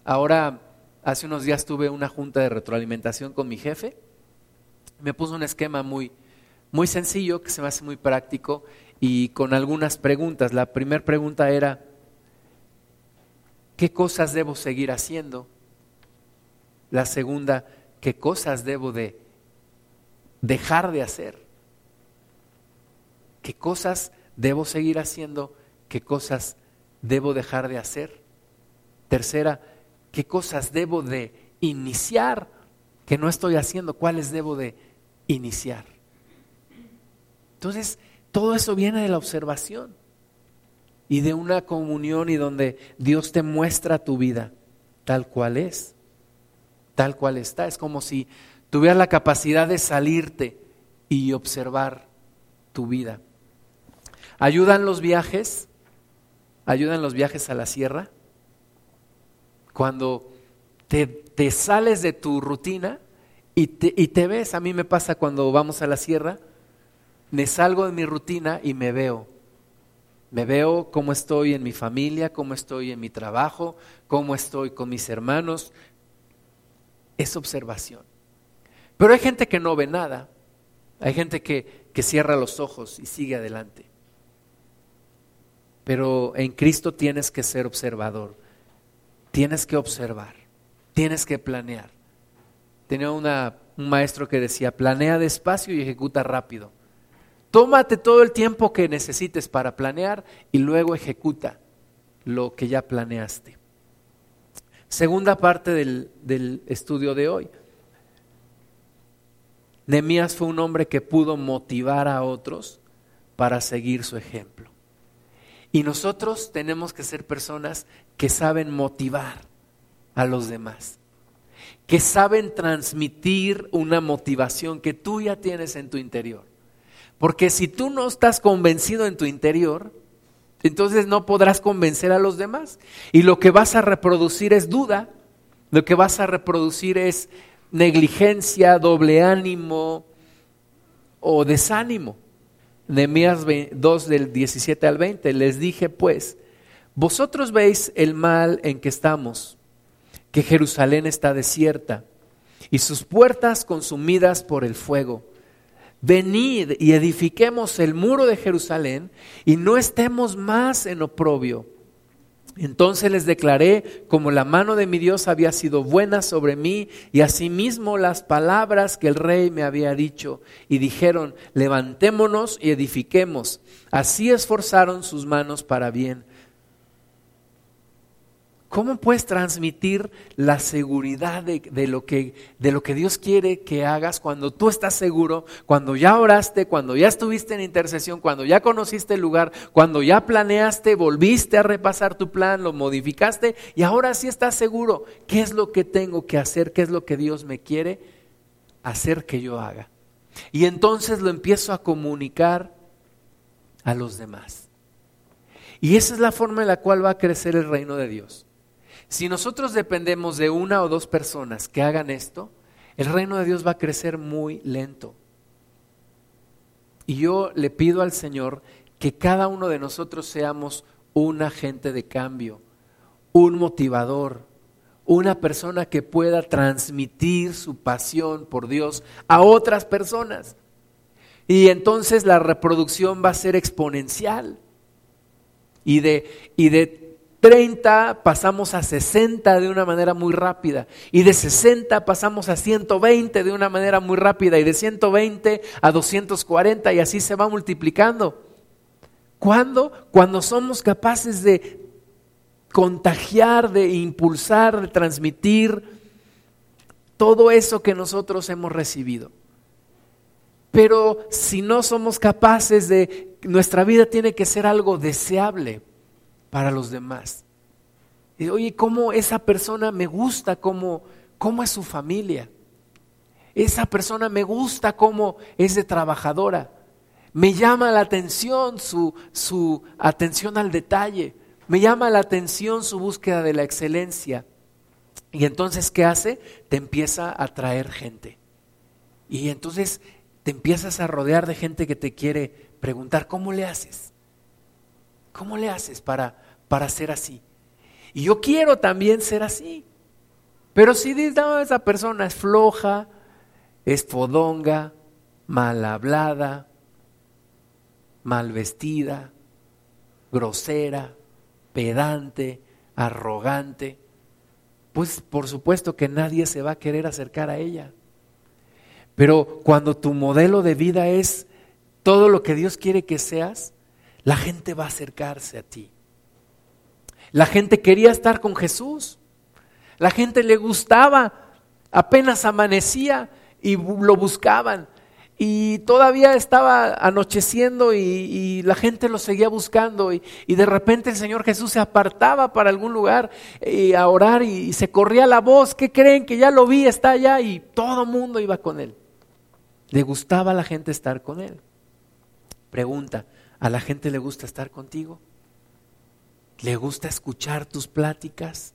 Ahora, hace unos días tuve una junta de retroalimentación con mi jefe. Me puso un esquema muy, muy sencillo, que se me hace muy práctico, y con algunas preguntas. La primera pregunta era, ¿qué cosas debo seguir haciendo? La segunda, ¿qué cosas debo de dejar de hacer? qué cosas debo seguir haciendo, qué cosas debo dejar de hacer. Tercera, qué cosas debo de iniciar que no estoy haciendo, cuáles debo de iniciar. Entonces, todo eso viene de la observación y de una comunión y donde Dios te muestra tu vida tal cual es, tal cual está. Es como si tuvieras la capacidad de salirte y observar tu vida. ¿Ayudan los viajes? ¿Ayudan los viajes a la sierra? cuando te, sales de tu rutina y te, y te ves, a mí me pasa cuando vamos a la sierra, me salgo de mi rutina y me veo. Me veo cómo estoy en mi familia, cómo estoy en mi trabajo, cómo estoy con mis hermanos. Es observación. Pero hay gente que no ve nada. Hay gente que, que cierra los ojos y sigue adelante. Pero en Cristo tienes que ser observador. Tienes que observar. Tienes que planear. Tenía una, un maestro que decía, planea despacio y ejecuta rápido. Tómate todo el tiempo que necesites para planear y luego ejecuta lo que ya planeaste. Segunda parte del, del estudio de hoy. Nemías fue un hombre que pudo motivar a otros para seguir su ejemplo. Y nosotros tenemos que ser personas que saben motivar a los demás, que saben transmitir una motivación que tú ya tienes en tu interior. Porque si tú no estás convencido en tu interior, entonces no podrás convencer a los demás. Y lo que vas a reproducir es duda, lo que vas a reproducir es negligencia, doble ánimo o desánimo. Nehemías 2 del 17 al 20, les dije pues, vosotros veis el mal en que estamos, que Jerusalén está desierta y sus puertas consumidas por el fuego venid y edifiquemos el muro de Jerusalén y no estemos más en oprobio. Entonces les declaré como la mano de mi Dios había sido buena sobre mí y asimismo las palabras que el rey me había dicho y dijeron, levantémonos y edifiquemos. Así esforzaron sus manos para bien. ¿Cómo puedes transmitir la seguridad de, lo que, lo que Dios quiere que hagas cuando tú estás seguro, cuando ya oraste, cuando ya estuviste en intercesión, cuando ya conociste el lugar, cuando ya planeaste, volviste a repasar tu plan, lo modificaste y ahora sí estás seguro? ¿Qué es lo que tengo que hacer? ¿Qué es lo que Dios me quiere hacer que yo haga? Y entonces lo empiezo a comunicar a los demás. Y esa es la forma en la cual va a crecer el reino de Dios. Si nosotros dependemos de una o dos personas que hagan esto, el reino de Dios va a crecer muy lento. Y yo le pido al Señor que cada uno de nosotros seamos un agente de cambio, un motivador, una persona que pueda transmitir su pasión por Dios a otras personas. Y entonces la reproducción va a ser exponencial. Y de, y de 30 pasamos a 60 de una manera muy rápida y de 60 pasamos a 120 de una manera muy rápida y de 120 a 240 y así se va multiplicando. ¿Cuándo? Cuando somos capaces de contagiar, de impulsar, de transmitir todo eso que nosotros hemos recibido. Pero si no somos capaces de, nuestra vida tiene que ser algo deseable para los demás. Y, oye, ¿cómo esa persona me gusta? ¿Cómo, ¿Cómo es su familia? Esa persona me gusta cómo es de trabajadora. Me llama la atención su, su atención al detalle. Me llama la atención su búsqueda de la excelencia. Y entonces, ¿qué hace? Te empieza a traer gente. Y entonces te empiezas a rodear de gente que te quiere preguntar, ¿cómo le haces? ¿Cómo le haces para, para ser así? Y yo quiero también ser así. Pero si dices, no, esa persona es floja, es fodonga, mal hablada, mal vestida, grosera, pedante, arrogante, pues por supuesto que nadie se va a querer acercar a ella. Pero cuando tu modelo de vida es todo lo que Dios quiere que seas, la gente va a acercarse a ti. La gente quería estar con Jesús. La gente le gustaba. Apenas amanecía y lo buscaban. Y todavía estaba anocheciendo y, la gente lo seguía buscando. Y, de repente el Señor Jesús se apartaba para algún lugar y a orar y, y se corría la voz. ¿Qué creen? Que ya lo vi, está allá y todo mundo iba con él. Le gustaba a la gente estar con él. Pregunta, ¿A la gente le gusta estar contigo? ¿Le gusta escuchar tus pláticas?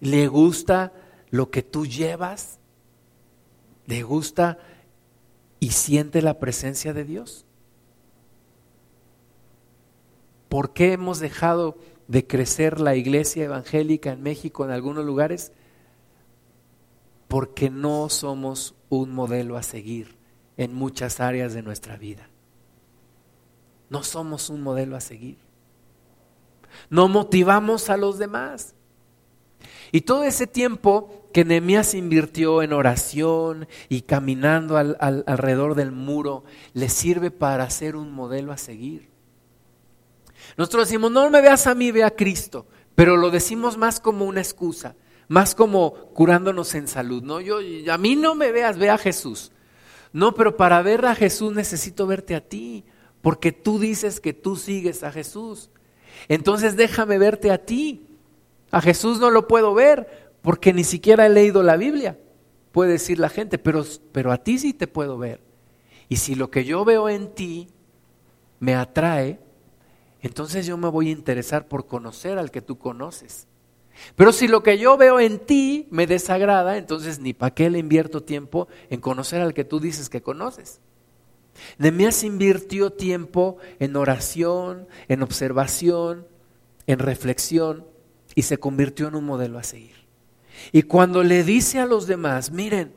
le gusta lo que tú llevas, le gusta y siente la presencia de Dios. ¿Por qué hemos dejado de crecer la iglesia evangélica en México en algunos lugares? Porque no somos un modelo a seguir en muchas áreas de nuestra vida. No somos un modelo a seguir. No motivamos a los demás. Y todo ese tiempo que Nehemías invirtió en oración y caminando alrededor del muro, le sirve para ser un modelo a seguir. Nosotros decimos, no me veas a mí, ve a Cristo, pero lo decimos más como una excusa, más como curándonos en salud. No, yo a mí no me veas, ve a Jesús. No, pero para ver a Jesús necesito verte a ti, porque tú dices que tú sigues a Jesús. Entonces déjame verte a ti. A Jesús no lo puedo ver porque ni siquiera he leído la Biblia, puede decir la gente, pero, pero a ti sí te puedo ver. Y si lo que yo veo en ti me atrae, entonces yo me voy a interesar por conocer al que tú conoces. Pero si lo que yo veo en ti me desagrada, entonces ni para qué le invierto tiempo en conocer al que tú dices que conoces. Nemías invirtió tiempo en oración, en observación, en reflexión y se convirtió en un modelo a seguir. Y cuando le dice a los demás, miren,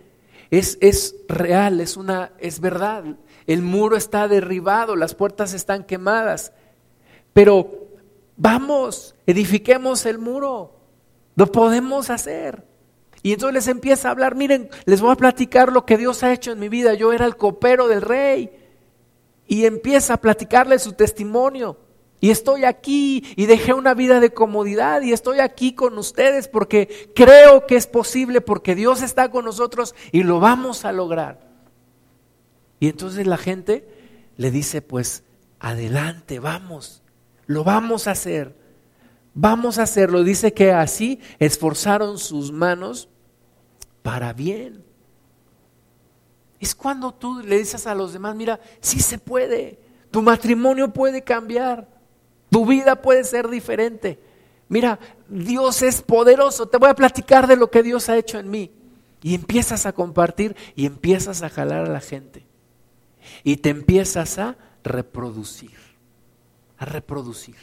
es, es real, es, una, es verdad, el muro está derribado, las puertas están quemadas, pero vamos, edifiquemos el muro, lo podemos hacer. Y entonces les empieza a hablar, miren, les voy a platicar lo que Dios ha hecho en mi vida. Yo era el copero del rey. Y empieza a platicarle su testimonio. Y estoy aquí y dejé una vida de comodidad y estoy aquí con ustedes porque creo que es posible, porque Dios está con nosotros y lo vamos a lograr. Y entonces la gente le dice, pues adelante, vamos, lo vamos a hacer, vamos a hacerlo. Dice que así esforzaron sus manos para bien. Es cuando tú le dices a los demás, mira, sí se puede, tu matrimonio puede cambiar, tu vida puede ser diferente. Mira, Dios es poderoso. Te voy a platicar de lo que Dios ha hecho en mí. Y empiezas a compartir y empiezas a jalar a la gente. Y te empiezas a reproducir. A reproducir.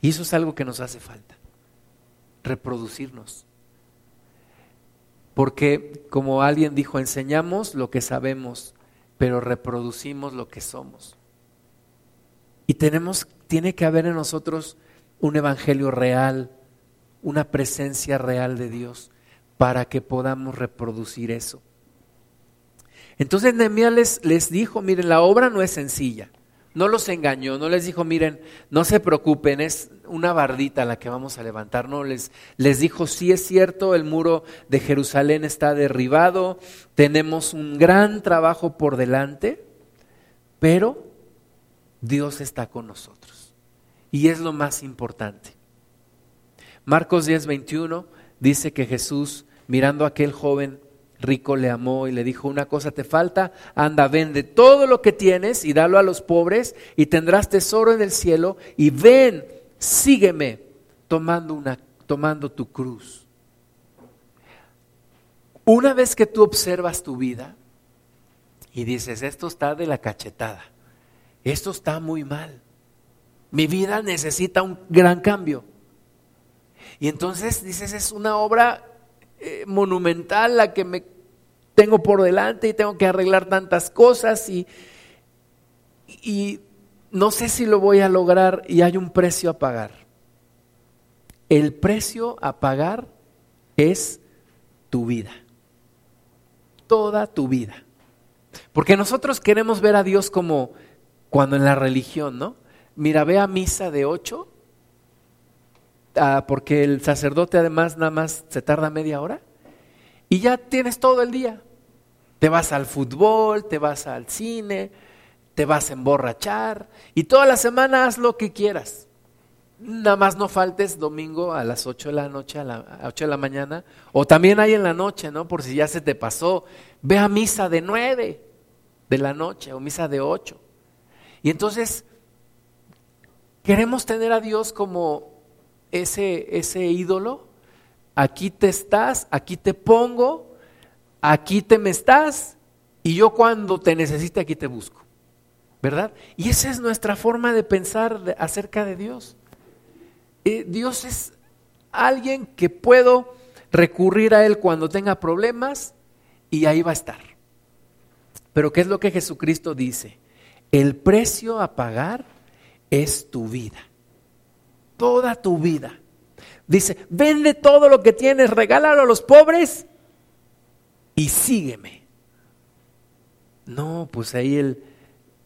Y eso es algo que nos hace falta. Reproducirnos. Porque, como alguien dijo, enseñamos lo que sabemos, pero reproducimos lo que somos. Y tenemos, tiene que haber en nosotros un evangelio real, una presencia real de Dios para que podamos reproducir eso. Entonces Nehemías les, les dijo, miren, la obra no es sencilla. No los engañó, no les dijo, miren, no se preocupen, es una bardita la que vamos a levantar. No, les, les dijo, sí es cierto, el muro de Jerusalén está derribado, tenemos un gran trabajo por delante, pero Dios está con nosotros. Y es lo más importante. Marcos 10, 21 dice que Jesús, mirando a aquel joven rico, le amó y le dijo, una cosa te falta, anda, vende todo lo que tienes y dalo a los pobres y tendrás tesoro en el cielo y ven, sígueme tomando, una, tomando tu cruz. Una vez que tú observas tu vida y dices, esto está de la cachetada, esto está muy mal. Mi vida necesita un gran cambio. Y entonces dices, es una obra eh, monumental la que me tengo por delante y tengo que arreglar tantas cosas y, y no sé si lo voy a lograr y hay un precio a pagar. El precio a pagar es tu vida, toda tu vida. Porque nosotros queremos ver a Dios como cuando en la religión, ¿no? Mira, ve a misa de ocho, ah, porque el sacerdote además nada más se tarda media hora, y ya tienes todo el día. Te vas al fútbol, te vas al cine, te vas a emborrachar, y toda la semana haz lo que quieras. Nada más no faltes domingo a las ocho de la noche, a las 8 de la mañana, o también hay en la noche, ¿no? Por si ya se te pasó. Ve a misa de nueve de la noche o misa de ocho. Y entonces queremos tener a Dios como ese, ese ídolo, aquí te estás, aquí te pongo, aquí te me estás, y yo cuando te necesite aquí te busco. ¿Verdad? Y esa es nuestra forma de pensar acerca de Dios. Eh, Dios es alguien que puedo recurrir a Él cuando tenga problemas y ahí va a estar. Pero ¿qué es lo que Jesucristo dice? El precio a pagar es tu vida. Toda tu vida. Dice, vende todo lo que tienes, regálalo a los pobres y sígueme. No, pues ahí, el,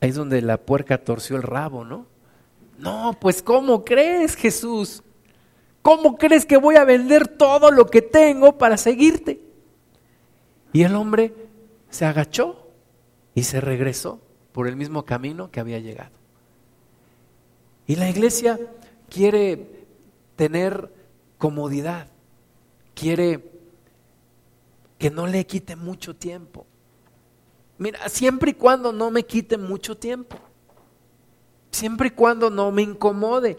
ahí es donde la puerca torció el rabo, ¿no? No, pues ¿cómo crees, Jesús? ¿Cómo crees que voy a vender todo lo que tengo para seguirte? Y el hombre se agachó y se regresó por el mismo camino que había llegado. Y la iglesia quiere tener comodidad, quiere que no le quite mucho tiempo. Mira, siempre y cuando no me quite mucho tiempo, siempre y cuando no me incomode,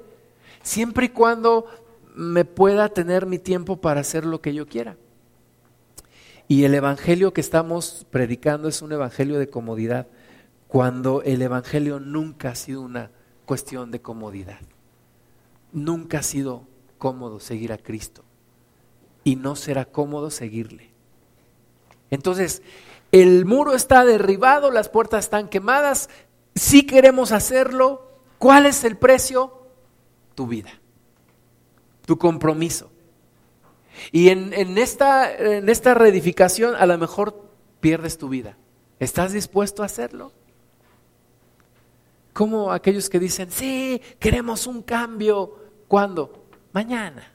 siempre y cuando me pueda tener mi tiempo para hacer lo que yo quiera. Y el evangelio que estamos predicando es un evangelio de comodidad, cuando el evangelio nunca ha sido una cuestión de comodidad. Nunca ha sido cómodo seguir a Cristo y no será cómodo seguirle. Entonces, el muro está derribado, las puertas están quemadas, si queremos hacerlo, ¿cuál es el precio? Tu vida, tu compromiso. Y en, esta, en esta reedificación a lo mejor pierdes tu vida. ¿Estás dispuesto a hacerlo? Como aquellos que dicen, sí, queremos un cambio. ¿Cuándo? Mañana.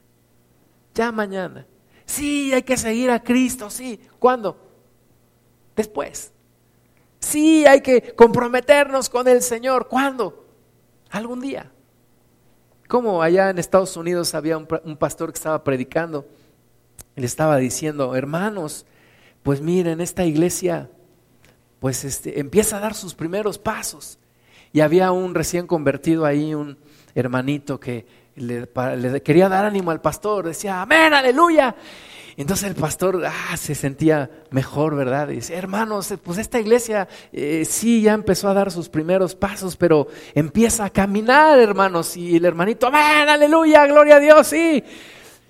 Ya mañana. Sí, hay que seguir a Cristo, sí. ¿Cuándo? Después. Sí, hay que comprometernos con el Señor. ¿Cuándo? Algún día. Como allá en Estados Unidos había un, pastor que estaba predicando le estaba diciendo, hermanos, pues miren, esta iglesia pues este, empieza a dar sus primeros pasos. Y había un recién convertido ahí, un hermanito que le, quería dar ánimo al pastor, decía, amén, aleluya. Entonces el pastor ah, se sentía mejor, ¿verdad? Y dice, hermanos, pues esta iglesia eh, sí ya empezó a dar sus primeros pasos, pero empieza a caminar, hermanos. Y el hermanito, amén, aleluya, gloria a Dios, sí.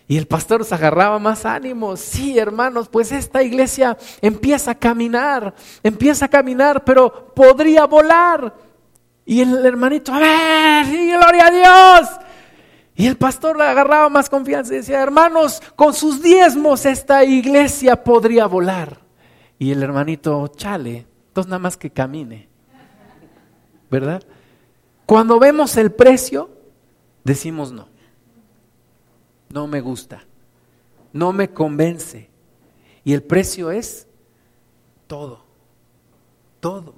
Y el pastor se agarraba más ánimos. Sí, hermanos, pues esta iglesia empieza a caminar, empieza a caminar, pero podría volar. Y el hermanito, a ver, sí, gloria a Dios. Y el pastor le agarraba más confianza y decía, hermanos, con sus diezmos esta iglesia podría volar. Y el hermanito, chale, entonces nada más que camine. ¿Verdad? Cuando vemos el precio, decimos no no me gusta, no me convence. Y el precio es todo, todo.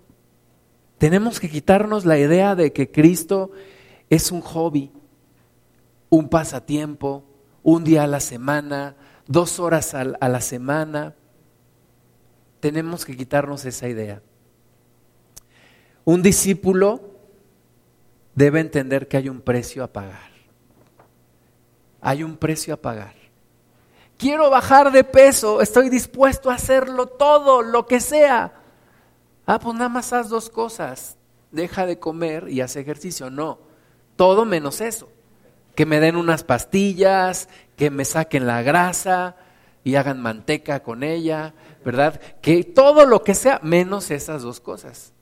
Tenemos que quitarnos la idea de que Cristo es un hobby, un pasatiempo, un día a la semana, dos horas a la semana. Tenemos que quitarnos esa idea. Un discípulo debe entender que hay un precio a pagar hay un precio a pagar. Quiero bajar de peso, estoy dispuesto a hacerlo todo, lo que sea. Ah, pues nada más haz dos cosas. Deja de comer y haz ejercicio. No, todo menos eso. Que me den unas pastillas, que me saquen la grasa y hagan manteca con ella, ¿verdad? Que todo lo que sea, menos esas dos cosas.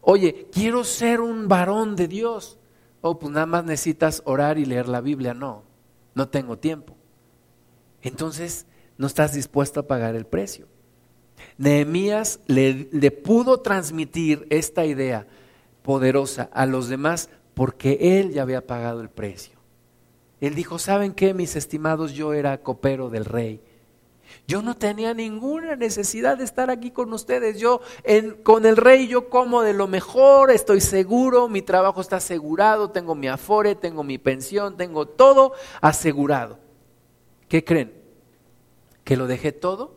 Oye, quiero ser un varón de Dios. Oh, pues nada más necesitas orar y leer la Biblia. No, no tengo tiempo. Entonces, no estás dispuesto a pagar el precio. Nehemías le, le, pudo transmitir esta idea poderosa a los demás porque él ya había pagado el precio. Él dijo, ¿saben qué, mis estimados? Yo era copero del rey yo no tenía ninguna necesidad de estar aquí con ustedes. Yo con el rey yo como de lo mejor, estoy seguro, mi trabajo está asegurado, tengo mi afore, tengo mi pensión, tengo todo asegurado. ¿Qué creen? Que lo dejé todo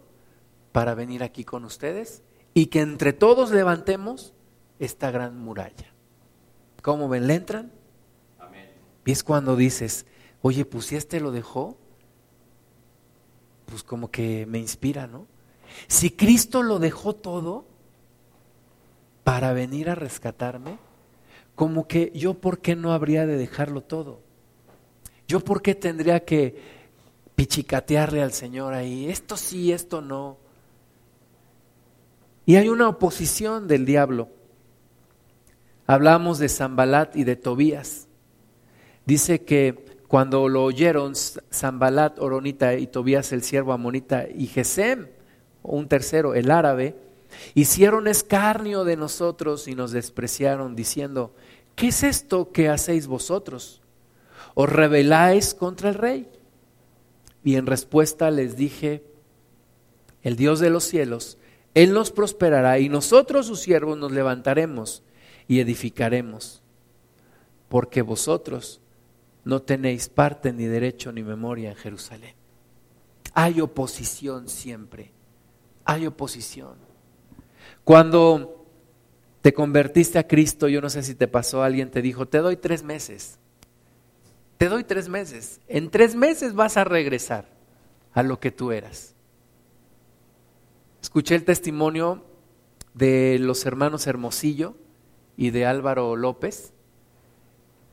para venir aquí con ustedes y que entre todos levantemos esta gran muralla. ¿Cómo ven? ¿Le entran? Y es cuando dices, oye, pues si este lo dejó, pues como que me inspira, ¿no? Si Cristo lo dejó todo para venir a rescatarme, como que yo por qué no habría de dejarlo todo. Yo por qué tendría que pichicatearle al Señor ahí, esto sí, esto no. Y hay una oposición del diablo. Hablamos de Zambalat y de Tobías. Dice que cuando lo oyeron Zambalat, Oronita y Tobías el siervo amonita y Gesem, un tercero, el árabe, hicieron escarnio de nosotros y nos despreciaron diciendo, ¿qué es esto que hacéis vosotros? ¿Os rebeláis contra el rey? Y en respuesta les dije, el Dios de los cielos, Él nos prosperará y nosotros sus siervos nos levantaremos y edificaremos, porque vosotros no tenéis parte ni derecho ni memoria en Jerusalén. Hay oposición siempre, hay oposición. Cuando te convertiste a Cristo, yo no sé si te pasó, alguien te dijo, te doy tres meses, te doy tres meses, en tres meses vas a regresar a lo que tú eras. Escuché el testimonio de los hermanos Hermosillo y de Álvaro López,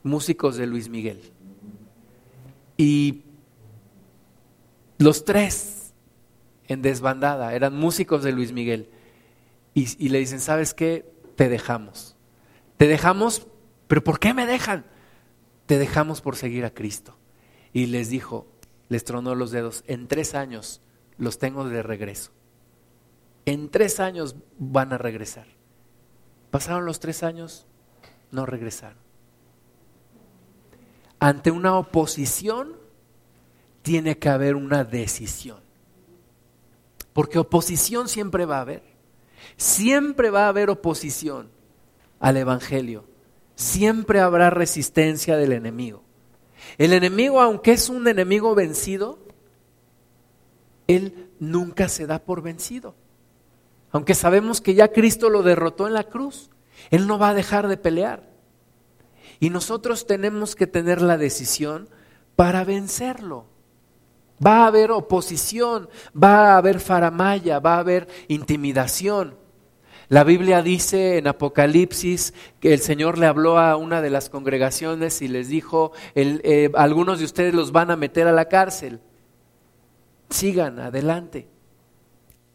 músicos de Luis Miguel. Y los tres en desbandada eran músicos de Luis Miguel. Y, le dicen, ¿sabes qué? Te dejamos. Te dejamos, pero ¿por qué me dejan? Te dejamos por seguir a Cristo. Y les dijo, les tronó los dedos, en tres años los tengo de regreso. En tres años van a regresar. Pasaron los tres años, no regresaron ante una oposición tiene que haber una decisión. Porque oposición siempre va a haber. Siempre va a haber oposición al Evangelio. Siempre habrá resistencia del enemigo. El enemigo, aunque es un enemigo vencido, él nunca se da por vencido. Aunque sabemos que ya Cristo lo derrotó en la cruz, él no va a dejar de pelear. Y nosotros tenemos que tener la decisión para vencerlo. Va a haber oposición, va a haber faramaya, va a haber intimidación. La Biblia dice en Apocalipsis que el Señor le habló a una de las congregaciones y les dijo, eh, algunos de ustedes los van a meter a la cárcel. Sigan adelante.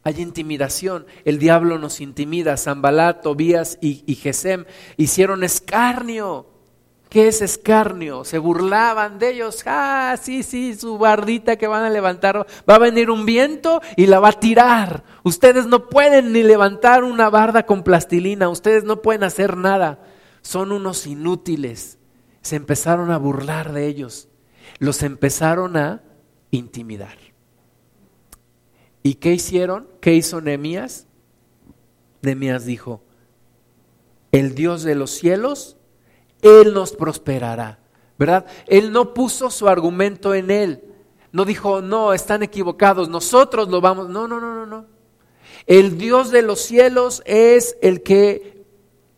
Hay intimidación, el diablo nos intimida. Zambalat, Tobías y, y Gesem hicieron escarnio ¿Qué es escarnio? Se burlaban de ellos. Ah, sí, sí, su bardita que van a levantar. Va a venir un viento y la va a tirar. Ustedes no pueden ni levantar una barda con plastilina. Ustedes no pueden hacer nada. Son unos inútiles. Se empezaron a burlar de ellos. Los empezaron a intimidar. ¿Y qué hicieron? ¿Qué hizo Nehemías? Nehemías dijo, el Dios de los cielos él nos prosperará, ¿verdad? Él no puso su argumento en Él. No dijo, no, están equivocados, nosotros lo vamos. No, no, no, no, no. El Dios de los cielos es el que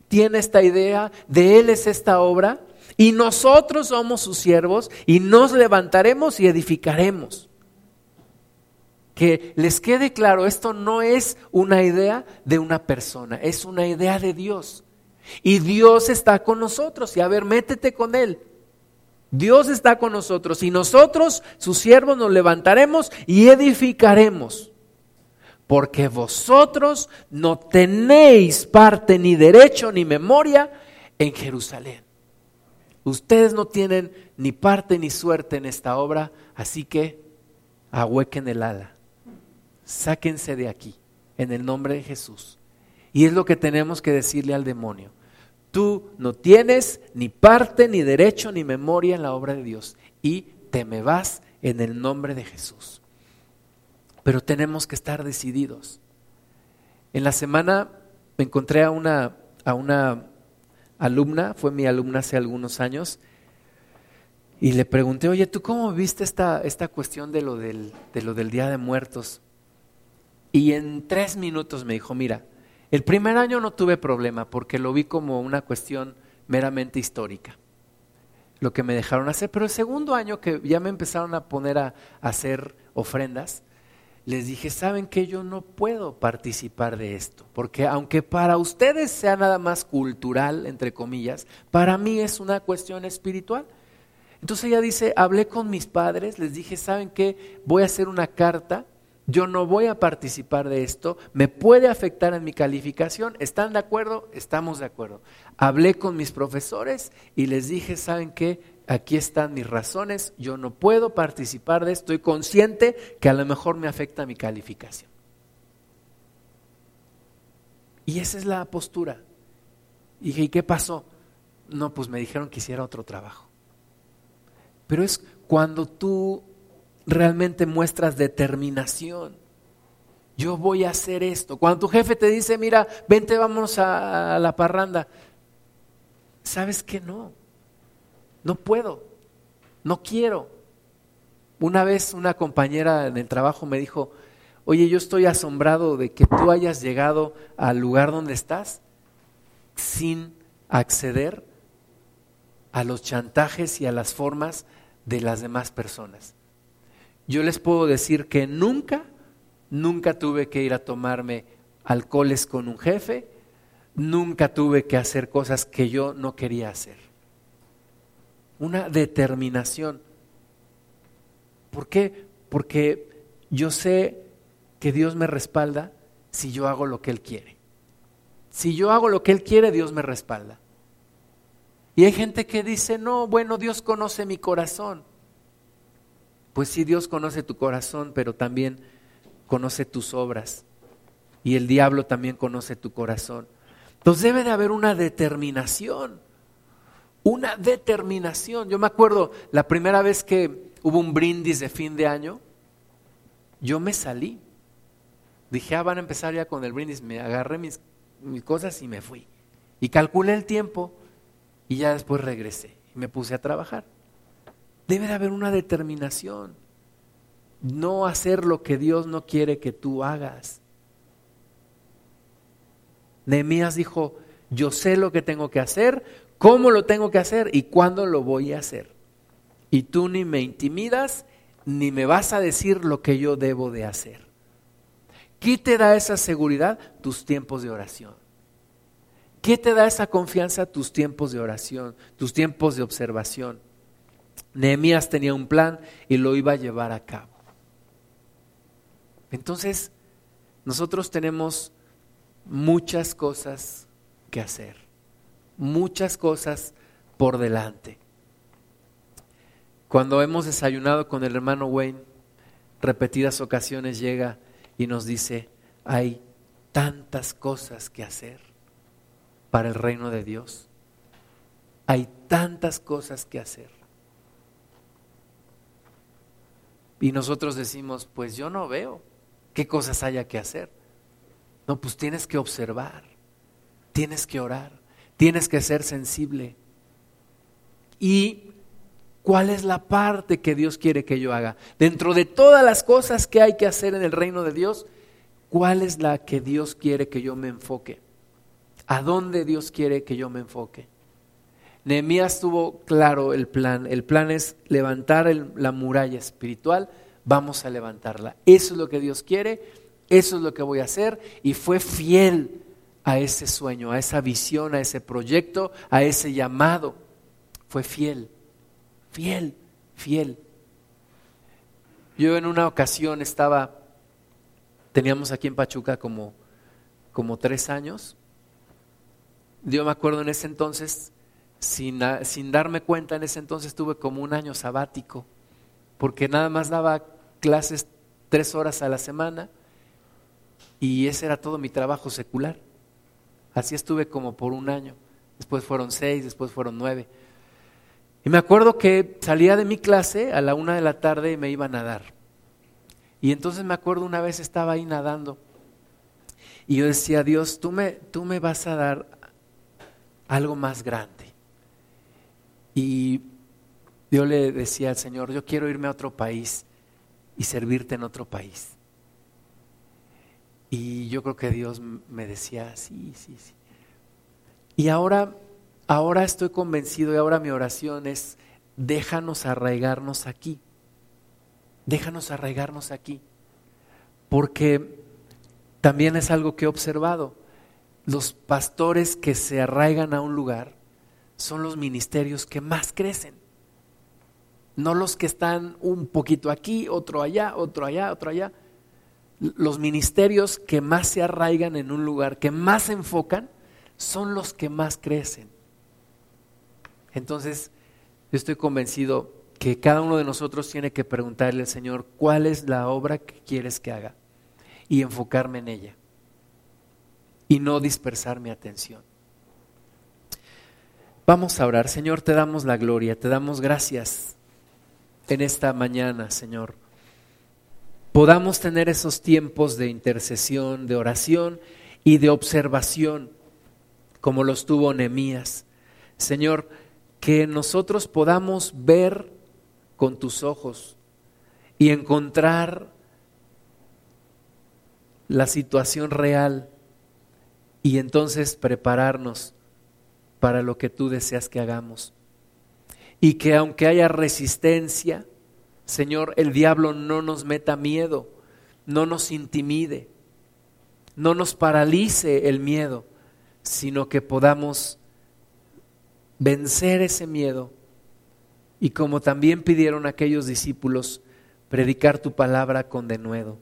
tiene esta idea, de Él es esta obra, y nosotros somos sus siervos y nos levantaremos y edificaremos. Que les quede claro, esto no es una idea de una persona, es una idea de Dios. Y Dios está con nosotros. Y a ver, métete con Él. Dios está con nosotros y nosotros, sus siervos, nos levantaremos y edificaremos. Porque vosotros no tenéis parte ni derecho ni memoria en Jerusalén. Ustedes no tienen ni parte ni suerte en esta obra, así que ahuequen el ala. Sáquense de aquí, en el nombre de Jesús. Y es lo que tenemos que decirle al demonio. Tú no tienes ni parte, ni derecho, ni memoria en la obra de Dios. Y te me vas en el nombre de Jesús. Pero tenemos que estar decididos. En la semana me encontré a una, a una alumna, fue mi alumna hace algunos años, y le pregunté, oye, ¿tú cómo viste esta, esta cuestión de lo, del, de lo del Día de Muertos? Y en tres minutos me dijo, mira, el primer año no tuve problema porque lo vi como una cuestión meramente histórica. lo que me dejaron hacer. Pero el segundo año que ya me empezaron a poner a, hacer ofrendas, les dije, ¿saben que Yo no puedo participar de esto, porque aunque para ustedes sea nada más cultural, entre comillas, para mí es una cuestión espiritual. Entonces ella dice, hablé con mis padres, les dije, ¿saben qué? Voy a hacer una carta, yo no voy a participar de esto, me puede afectar en mi calificación, ¿están de acuerdo? Estamos de acuerdo. Hablé con mis profesores y les dije, ¿saben qué? Aquí están mis razones, yo no puedo participar de esto, estoy consciente que a lo mejor me afecta mi calificación. Y esa es la postura. Dije, ¿y qué pasó? No, pues me dijeron que hiciera otro trabajo. Pero es cuando tú realmente muestras determinación. Yo voy a hacer esto. Cuando tu jefe te dice, mira, vente, vamos a, la parranda. ¿Sabes que no? No puedo. No quiero. Una vez una compañera en el trabajo me dijo, oye, yo estoy asombrado de que tú hayas llegado al lugar donde estás sin acceder a los chantajes y a las formas de las demás personas. Yo les puedo decir que nunca, nunca tuve que ir a tomarme alcoholes con un jefe, nunca tuve que hacer cosas que yo no quería hacer. Una determinación. ¿Por qué? Porque yo sé que Dios me respalda si yo hago lo que Él quiere. Si yo hago lo que Él quiere, Dios me respalda. Y hay gente que dice, no, bueno, Dios conoce mi corazón. Pues sí, Dios conoce tu corazón, pero también conoce tus obras. Y el diablo también conoce tu corazón. Entonces debe de haber una determinación. Una determinación. Yo me acuerdo la primera vez que hubo un brindis de fin de año, yo me salí. Dije, ah, van a empezar ya con el brindis. Me agarré mis, mis cosas y me fui. Y calculé el tiempo y ya después regresé y me puse a trabajar. Debe de haber una determinación. No hacer lo que Dios no quiere que tú hagas. Nehemías dijo, yo sé lo que tengo que hacer, cómo lo tengo que hacer y cuándo lo voy a hacer. Y tú ni me intimidas ni me vas a decir lo que yo debo de hacer. ¿Qué te da esa seguridad? Tus tiempos de oración. ¿Qué te da esa confianza? Tus tiempos de oración, tus tiempos de observación. Nehemías tenía un plan y lo iba a llevar a cabo. Entonces, nosotros tenemos muchas cosas que hacer, muchas cosas por delante. Cuando hemos desayunado con el hermano Wayne, repetidas ocasiones llega y nos dice, hay tantas cosas que hacer para el reino de Dios. Hay tantas cosas que hacer. Y nosotros decimos, pues yo no veo qué cosas haya que hacer. No, pues tienes que observar, tienes que orar, tienes que ser sensible. ¿Y cuál es la parte que Dios quiere que yo haga? Dentro de todas las cosas que hay que hacer en el reino de Dios, ¿cuál es la que Dios quiere que yo me enfoque? ¿A dónde Dios quiere que yo me enfoque? Nehemías tuvo claro el plan. El plan es levantar la muralla espiritual. Vamos a levantarla. Eso es lo que Dios quiere. Eso es lo que voy a hacer. Y fue fiel a ese sueño, a esa visión, a ese proyecto, a ese llamado. Fue fiel. Fiel, fiel. Yo en una ocasión estaba, teníamos aquí en Pachuca como, como tres años yo me acuerdo en ese entonces, sin, sin darme cuenta, en ese entonces tuve como un año sabático, porque nada más daba clases tres horas a la semana y ese era todo mi trabajo secular. Así estuve como por un año. Después fueron seis, después fueron nueve. Y me acuerdo que salía de mi clase a la una de la tarde y me iba a nadar. Y entonces me acuerdo una vez estaba ahí nadando. Y yo decía, Dios, tú me, tú me vas a dar algo más grande. Y yo le decía al Señor, yo quiero irme a otro país y servirte en otro país. Y yo creo que Dios me decía, sí, sí, sí. Y ahora, ahora estoy convencido y ahora mi oración es déjanos arraigarnos aquí. Déjanos arraigarnos aquí. Porque también es algo que he observado. Los pastores que se arraigan a un lugar son los ministerios que más crecen. No los que están un poquito aquí, otro allá, otro allá, otro allá. Los ministerios que más se arraigan en un lugar, que más se enfocan, son los que más crecen. Entonces, yo estoy convencido que cada uno de nosotros tiene que preguntarle al Señor, ¿cuál es la obra que quieres que haga? Y enfocarme en ella. Y no dispersar mi atención. Vamos a orar. Señor, te damos la gloria, te damos gracias en esta mañana, Señor. Podamos tener esos tiempos de intercesión, de oración y de observación, como los tuvo Nehemías. Señor, que nosotros podamos ver con tus ojos y encontrar la situación real y entonces prepararnos para lo que tú deseas que hagamos. Y que aunque haya resistencia, Señor, el diablo no nos meta miedo, no nos intimide, no nos paralice el miedo, sino que podamos vencer ese miedo y como también pidieron aquellos discípulos, predicar tu palabra con denuedo.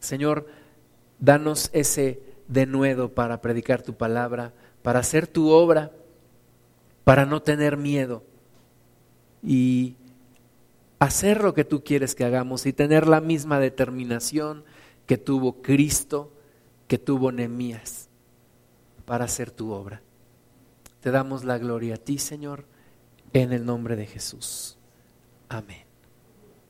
Señor, danos ese denuedo para predicar tu palabra, para hacer tu obra, para no tener miedo y hacer lo que tú quieres que hagamos y tener la misma determinación que tuvo Cristo, que tuvo Nemías para hacer tu obra. Te damos la gloria a ti, Señor, en el nombre de Jesús. Amén.